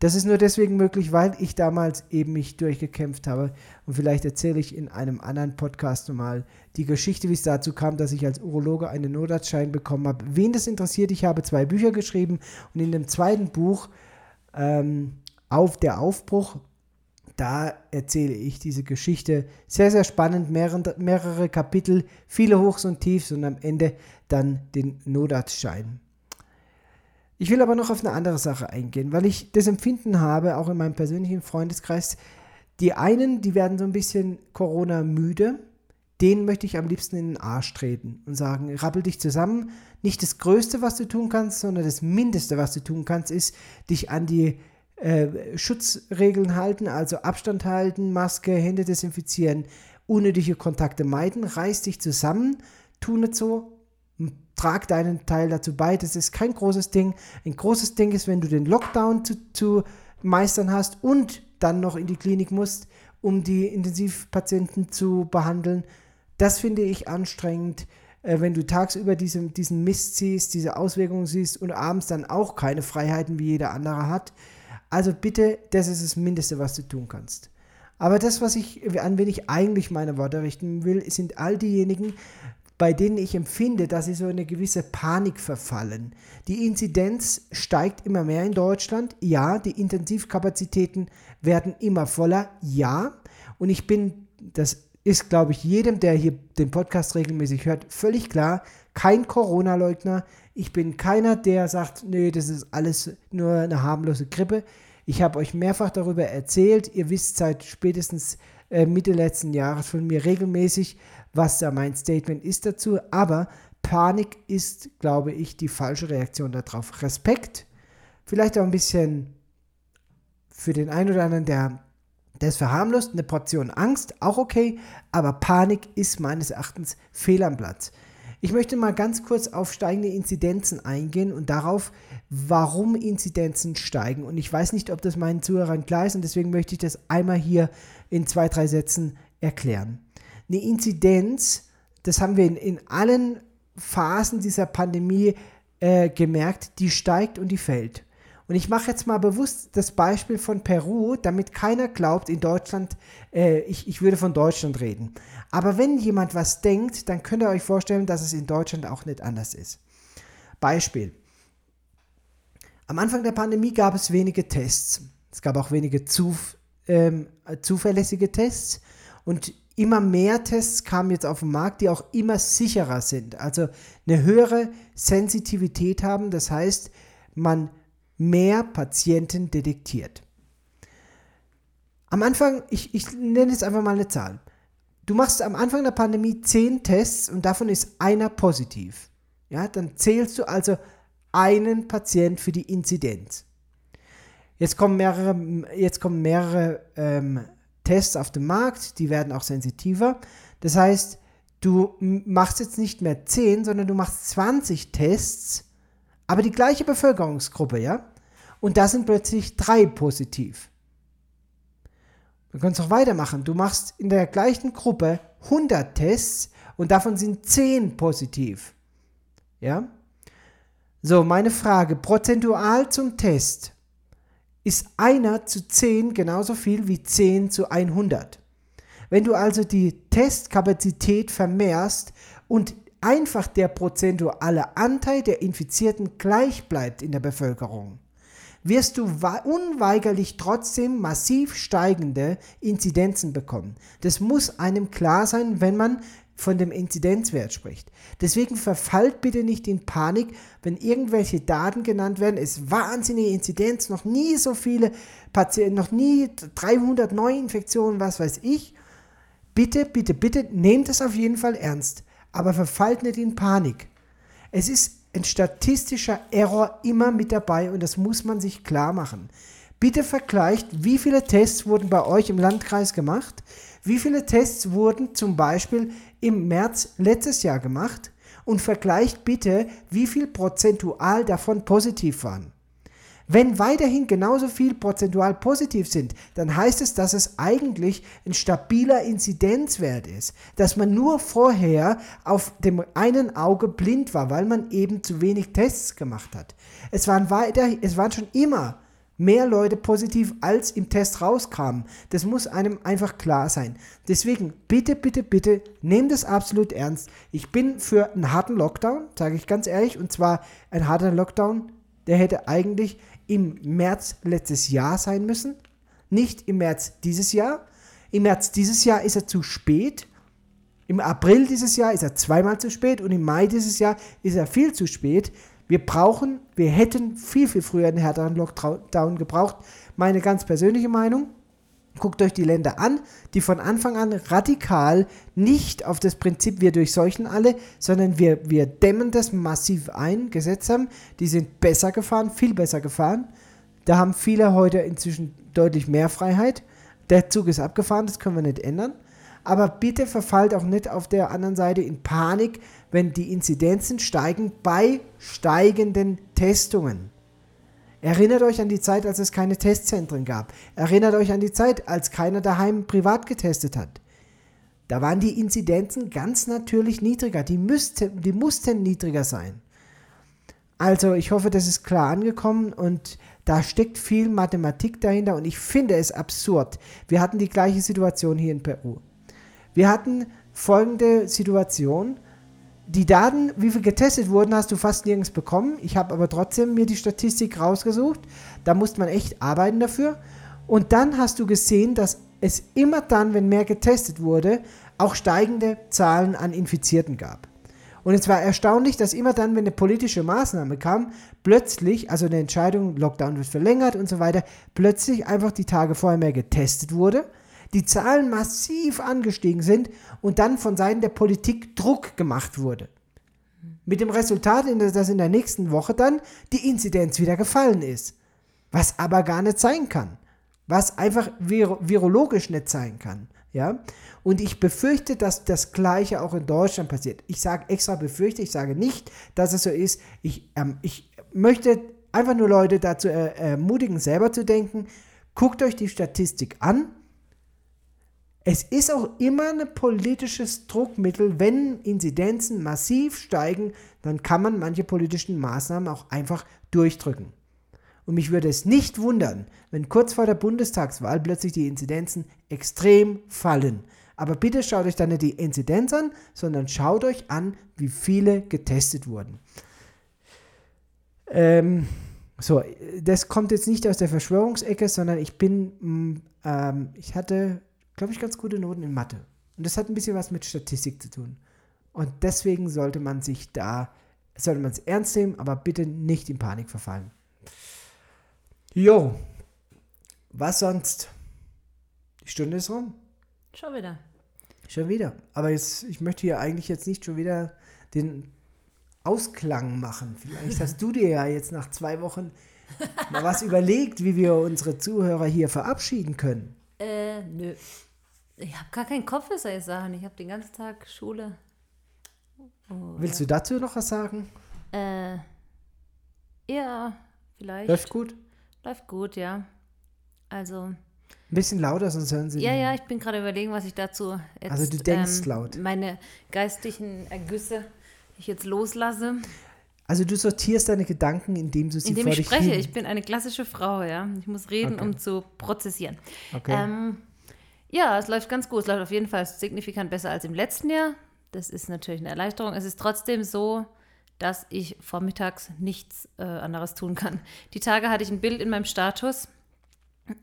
das ist nur deswegen möglich, weil ich damals eben mich durchgekämpft habe. Und vielleicht erzähle ich in einem anderen Podcast nochmal die Geschichte, wie es dazu kam, dass ich als Urologe einen Notarztschein bekommen habe. Wen das interessiert, ich habe zwei Bücher geschrieben und in dem zweiten Buch ähm, auf der Aufbruch, da erzähle ich diese Geschichte. Sehr, sehr spannend, mehrere, mehrere Kapitel, viele Hochs und Tiefs und am Ende dann den Notarztschein. Ich will aber noch auf eine andere Sache eingehen, weil ich das Empfinden habe, auch in meinem persönlichen Freundeskreis, die einen, die werden so ein bisschen Corona müde, denen möchte ich am liebsten in den Arsch treten und sagen, rappel dich zusammen. Nicht das Größte, was du tun kannst, sondern das Mindeste, was du tun kannst, ist, dich an die äh, Schutzregeln halten, also Abstand halten, Maske, Hände desinfizieren, unnötige Kontakte meiden, reiß dich zusammen, tu nicht so, trag deinen Teil dazu bei. Das ist kein großes Ding. Ein großes Ding ist, wenn du den Lockdown zu, zu meistern hast und dann noch in die Klinik musst, um die Intensivpatienten zu behandeln. Das finde ich anstrengend, äh, wenn du tagsüber diesen, diesen Mist siehst, diese Auswirkungen siehst und abends dann auch keine Freiheiten wie jeder andere hat. Also bitte, das ist das Mindeste, was du tun kannst. Aber das, was ich, an wen ich eigentlich meine Worte richten will, sind all diejenigen, bei denen ich empfinde, dass sie so eine gewisse Panik verfallen. Die Inzidenz steigt immer mehr in Deutschland. Ja, die Intensivkapazitäten werden immer voller. Ja, und ich bin, das ist, glaube ich, jedem, der hier den Podcast regelmäßig hört, völlig klar, kein Corona-Leugner. Ich bin keiner, der sagt, nee, das ist alles nur eine harmlose Grippe. Ich habe euch mehrfach darüber erzählt. Ihr wisst seit spätestens äh, Mitte letzten Jahres von mir regelmäßig, was da mein Statement ist dazu. Aber Panik ist, glaube ich, die falsche Reaktion darauf. Respekt, vielleicht auch ein bisschen für den einen oder anderen, der das verharmlost, eine Portion Angst, auch okay, aber Panik ist meines Erachtens fehl am Platz. Ich möchte mal ganz kurz auf steigende Inzidenzen eingehen und darauf, warum Inzidenzen steigen. Und ich weiß nicht, ob das meinen Zuhörern klar ist und deswegen möchte ich das einmal hier in zwei, drei Sätzen erklären. Eine Inzidenz, das haben wir in, in allen Phasen dieser Pandemie äh, gemerkt, die steigt und die fällt. Und ich mache jetzt mal bewusst das Beispiel von Peru, damit keiner glaubt, in Deutschland, äh, ich, ich würde von Deutschland reden. Aber wenn jemand was denkt, dann könnt ihr euch vorstellen, dass es in Deutschland auch nicht anders ist. Beispiel. Am Anfang der Pandemie gab es wenige Tests. Es gab auch wenige zuf ähm, zuverlässige Tests. Und immer mehr Tests kamen jetzt auf den Markt, die auch immer sicherer sind. Also eine höhere Sensitivität haben. Das heißt, man mehr Patienten detektiert. Am Anfang, ich, ich nenne jetzt einfach mal eine Zahl. Du machst am Anfang der Pandemie 10 Tests und davon ist einer positiv. Ja, dann zählst du also einen Patient für die Inzidenz. Jetzt kommen mehrere, jetzt kommen mehrere ähm, Tests auf den Markt, die werden auch sensitiver. Das heißt, du machst jetzt nicht mehr 10, sondern du machst 20 Tests, aber die gleiche Bevölkerungsgruppe, ja? Und da sind plötzlich drei positiv. Du kannst auch weitermachen. Du machst in der gleichen Gruppe 100 Tests und davon sind 10 positiv. Ja? So, meine Frage, prozentual zum Test ist einer zu 10 genauso viel wie 10 zu 100. Wenn du also die Testkapazität vermehrst und einfach der prozentuale Anteil der Infizierten gleich bleibt in der Bevölkerung, wirst du unweigerlich trotzdem massiv steigende Inzidenzen bekommen. Das muss einem klar sein, wenn man von dem Inzidenzwert spricht. Deswegen verfallt bitte nicht in Panik, wenn irgendwelche Daten genannt werden. Es ist wahnsinnige Inzidenz, noch nie so viele Patienten, noch nie 300 Neuinfektionen, was weiß ich. Bitte, bitte, bitte nehmt es auf jeden Fall ernst, aber verfallt nicht in Panik. Es ist ein statistischer Error immer mit dabei und das muss man sich klar machen. Bitte vergleicht, wie viele Tests wurden bei euch im Landkreis gemacht, wie viele Tests wurden zum Beispiel im März letztes Jahr gemacht und vergleicht bitte, wie viel prozentual davon positiv waren. Wenn weiterhin genauso viel prozentual positiv sind, dann heißt es, dass es eigentlich ein stabiler Inzidenzwert ist, dass man nur vorher auf dem einen Auge blind war, weil man eben zu wenig Tests gemacht hat. Es waren, weiter, es waren schon immer mehr Leute positiv, als im Test rauskamen. Das muss einem einfach klar sein. Deswegen bitte, bitte, bitte, nehmt es absolut ernst. Ich bin für einen harten Lockdown, sage ich ganz ehrlich, und zwar ein harter Lockdown, der hätte eigentlich im März letztes Jahr sein müssen, nicht im März dieses Jahr. Im März dieses Jahr ist er zu spät. Im April dieses Jahr ist er zweimal zu spät und im Mai dieses Jahr ist er viel zu spät. Wir brauchen, wir hätten viel, viel früher einen härteren Lockdown gebraucht. Meine ganz persönliche Meinung. Guckt euch die Länder an, die von Anfang an radikal nicht auf das Prinzip wir durchseuchen alle, sondern wir, wir dämmen das massiv ein, gesetzt haben. Die sind besser gefahren, viel besser gefahren. Da haben viele heute inzwischen deutlich mehr Freiheit. Der Zug ist abgefahren, das können wir nicht ändern. Aber bitte verfallt auch nicht auf der anderen Seite in Panik, wenn die Inzidenzen steigen bei steigenden Testungen. Erinnert euch an die Zeit, als es keine Testzentren gab. Erinnert euch an die Zeit, als keiner daheim privat getestet hat. Da waren die Inzidenzen ganz natürlich niedriger. Die, müssten, die mussten niedriger sein. Also ich hoffe, das ist klar angekommen und da steckt viel Mathematik dahinter und ich finde es absurd. Wir hatten die gleiche Situation hier in Peru. Wir hatten folgende Situation die Daten, wie viel getestet wurden, hast du fast nirgends bekommen. Ich habe aber trotzdem mir die Statistik rausgesucht. Da musste man echt arbeiten dafür. Und dann hast du gesehen, dass es immer dann, wenn mehr getestet wurde, auch steigende Zahlen an Infizierten gab. Und es war erstaunlich, dass immer dann, wenn eine politische Maßnahme kam, plötzlich, also eine Entscheidung, Lockdown wird verlängert und so weiter, plötzlich einfach die Tage vorher mehr getestet wurde die Zahlen massiv angestiegen sind und dann von Seiten der Politik Druck gemacht wurde. Mit dem Resultat, dass in der nächsten Woche dann die Inzidenz wieder gefallen ist. Was aber gar nicht sein kann. Was einfach vir virologisch nicht sein kann. Ja? Und ich befürchte, dass das Gleiche auch in Deutschland passiert. Ich sage extra befürchte, ich sage nicht, dass es so ist. Ich, ähm, ich möchte einfach nur Leute dazu ermutigen, selber zu denken. Guckt euch die Statistik an es ist auch immer ein politisches Druckmittel, wenn Inzidenzen massiv steigen, dann kann man manche politischen Maßnahmen auch einfach durchdrücken. Und mich würde es nicht wundern, wenn kurz vor der Bundestagswahl plötzlich die Inzidenzen extrem fallen. Aber bitte schaut euch dann nicht die Inzidenz an, sondern schaut euch an, wie viele getestet wurden. Ähm, so, das kommt jetzt nicht aus der Verschwörungsecke, sondern ich bin, mm, ähm, ich hatte glaube ich, ganz gute Noten in Mathe. Und das hat ein bisschen was mit Statistik zu tun. Und deswegen sollte man sich da, sollte man es ernst nehmen, aber bitte nicht in Panik verfallen. Jo, was sonst? Die Stunde ist rum. Schon wieder. Schon wieder. Aber jetzt, ich möchte hier eigentlich jetzt nicht schon wieder den Ausklang machen. Vielleicht hast du dir ja jetzt nach zwei Wochen mal was [laughs] überlegt, wie wir unsere Zuhörer hier verabschieden können. Äh, nö. Ich habe gar keinen Kopf für solche Sachen. Ich habe den ganzen Tag Schule. Oh, Willst du dazu noch was sagen? Äh, ja, vielleicht. Läuft gut? Läuft gut, ja. Also. Ein bisschen lauter, sonst hören sie. Ja, nicht. ja, ich bin gerade überlegen, was ich dazu jetzt. Also, du denkst ähm, laut. Meine geistlichen Ergüsse, ich jetzt loslasse. Also, du sortierst deine Gedanken, indem du sie indem ich spreche. Hin. Ich bin eine klassische Frau, ja. Ich muss reden, okay. um zu prozessieren. Okay. Ähm, ja, es läuft ganz gut. Es läuft auf jeden Fall signifikant besser als im letzten Jahr. Das ist natürlich eine Erleichterung. Es ist trotzdem so, dass ich vormittags nichts äh, anderes tun kann. Die Tage hatte ich ein Bild in meinem Status,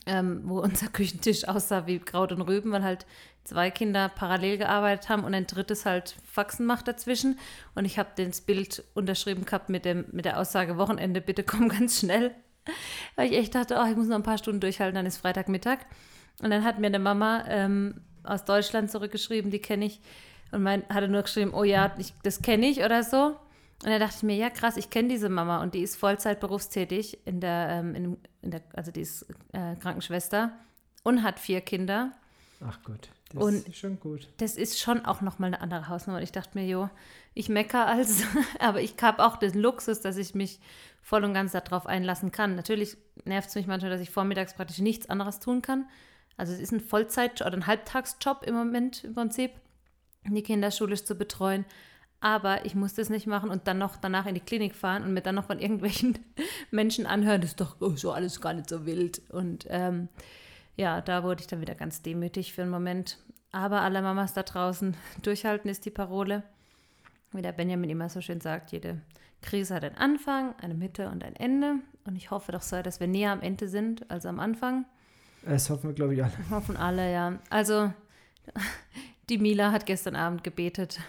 ähm, wo [laughs] unser Küchentisch aussah wie Kraut und Rüben, weil halt zwei Kinder parallel gearbeitet haben und ein drittes halt Faxen macht dazwischen. Und ich habe das Bild unterschrieben gehabt mit, dem, mit der Aussage Wochenende, bitte komm [laughs] ganz schnell. Weil ich echt dachte, oh, ich muss noch ein paar Stunden durchhalten, dann ist Freitagmittag. Und dann hat mir eine Mama ähm, aus Deutschland zurückgeschrieben, die kenne ich, und mein, hatte nur geschrieben, oh ja, ich, das kenne ich oder so. Und da dachte ich mir, ja krass, ich kenne diese Mama und die ist Vollzeit berufstätig in der, ähm, in, in der also die ist äh, Krankenschwester und hat vier Kinder. Ach Gott, das Und ist schon gut. Das ist schon auch nochmal eine andere Hausnummer. Und ich dachte mir, jo, ich mecker als, [laughs] aber ich habe auch den Luxus, dass ich mich voll und ganz darauf einlassen kann. Natürlich nervt es mich manchmal, dass ich vormittags praktisch nichts anderes tun kann. Also es ist ein Vollzeit- oder ein Halbtagsjob im Moment im Prinzip, die Kinder schulisch zu betreuen. Aber ich muss das nicht machen und dann noch danach in die Klinik fahren und mir dann noch von irgendwelchen [laughs] Menschen anhören, das ist doch oh, so alles gar nicht so wild. Und ähm, ja, da wurde ich dann wieder ganz demütig für einen Moment. Aber alle Mamas da draußen, [laughs] durchhalten ist die Parole. Wie der Benjamin immer so schön sagt, jede Krise hat einen Anfang, eine Mitte und ein Ende. Und ich hoffe doch sehr, dass wir näher am Ende sind als am Anfang. Das hoffen wir, glaube ich, alle. Hoffen alle, ja. Also, [laughs] die Mila hat gestern Abend gebetet,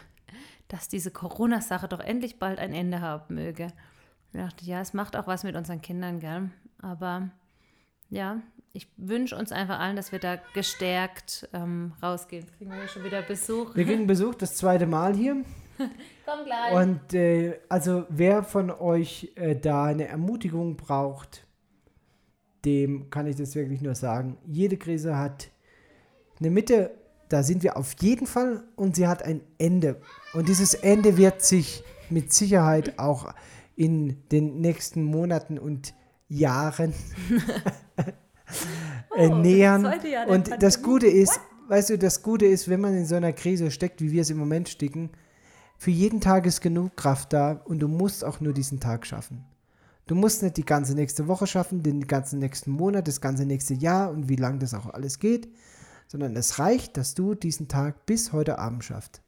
dass diese Corona-Sache doch endlich bald ein Ende haben möge. Ich dachte, ja, es macht auch was mit unseren Kindern, gell? Aber ja, ich wünsche uns einfach allen, dass wir da gestärkt ähm, rausgehen. Jetzt kriegen wir hier schon wieder Besuch. Wir kriegen Besuch, das zweite Mal hier. [laughs] Komm gleich. Und äh, also wer von euch äh, da eine Ermutigung braucht, dem kann ich das wirklich nur sagen. Jede Krise hat eine Mitte, da sind wir auf jeden Fall und sie hat ein Ende. Und dieses Ende wird sich mit Sicherheit auch in den nächsten Monaten und Jahren [laughs] Oh, nähern. das der Und das Pandemie. Gute ist, weißt du, das Gute ist, wenn man in so einer Krise steckt, wie wir es im Moment stecken, für jeden Tag ist genug Kraft da und du musst auch nur diesen Tag schaffen. Du musst nicht die ganze nächste Woche schaffen, den ganzen nächsten Monat, das ganze nächste Jahr und wie lange das auch alles geht, sondern es reicht, dass du diesen Tag bis heute Abend schaffst.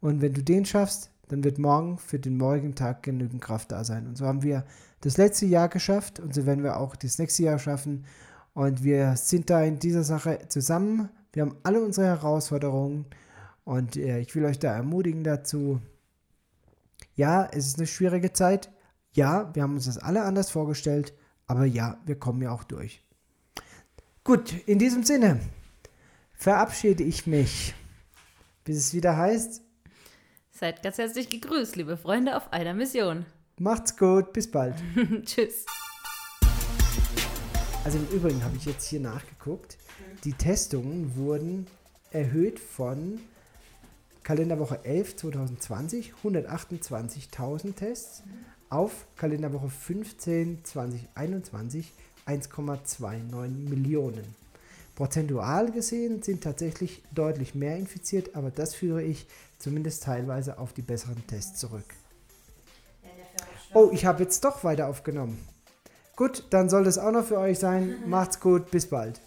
Und wenn du den schaffst, dann wird morgen für den morgigen Tag genügend Kraft da sein. Und so haben wir das letzte Jahr geschafft und so werden wir auch das nächste Jahr schaffen. Und wir sind da in dieser Sache zusammen. Wir haben alle unsere Herausforderungen und äh, ich will euch da ermutigen dazu. Ja, es ist eine schwierige Zeit. Ja, wir haben uns das alle anders vorgestellt, aber ja, wir kommen ja auch durch. Gut, in diesem Sinne verabschiede ich mich, bis es wieder heißt, Seid ganz herzlich gegrüßt, liebe Freunde auf einer Mission. macht's gut, bis bald. [laughs] Tschüss. Also im Übrigen habe ich jetzt hier nachgeguckt. Die Testungen wurden erhöht von Kalenderwoche 11 2020 128.000 Tests auf Kalenderwoche 15 2021 1,29 Millionen. Prozentual gesehen sind tatsächlich deutlich mehr infiziert, aber das führe ich zumindest teilweise auf die besseren Tests zurück. Oh, ich habe jetzt doch weiter aufgenommen. Gut, dann soll das auch noch für euch sein. [laughs] Macht's gut, bis bald.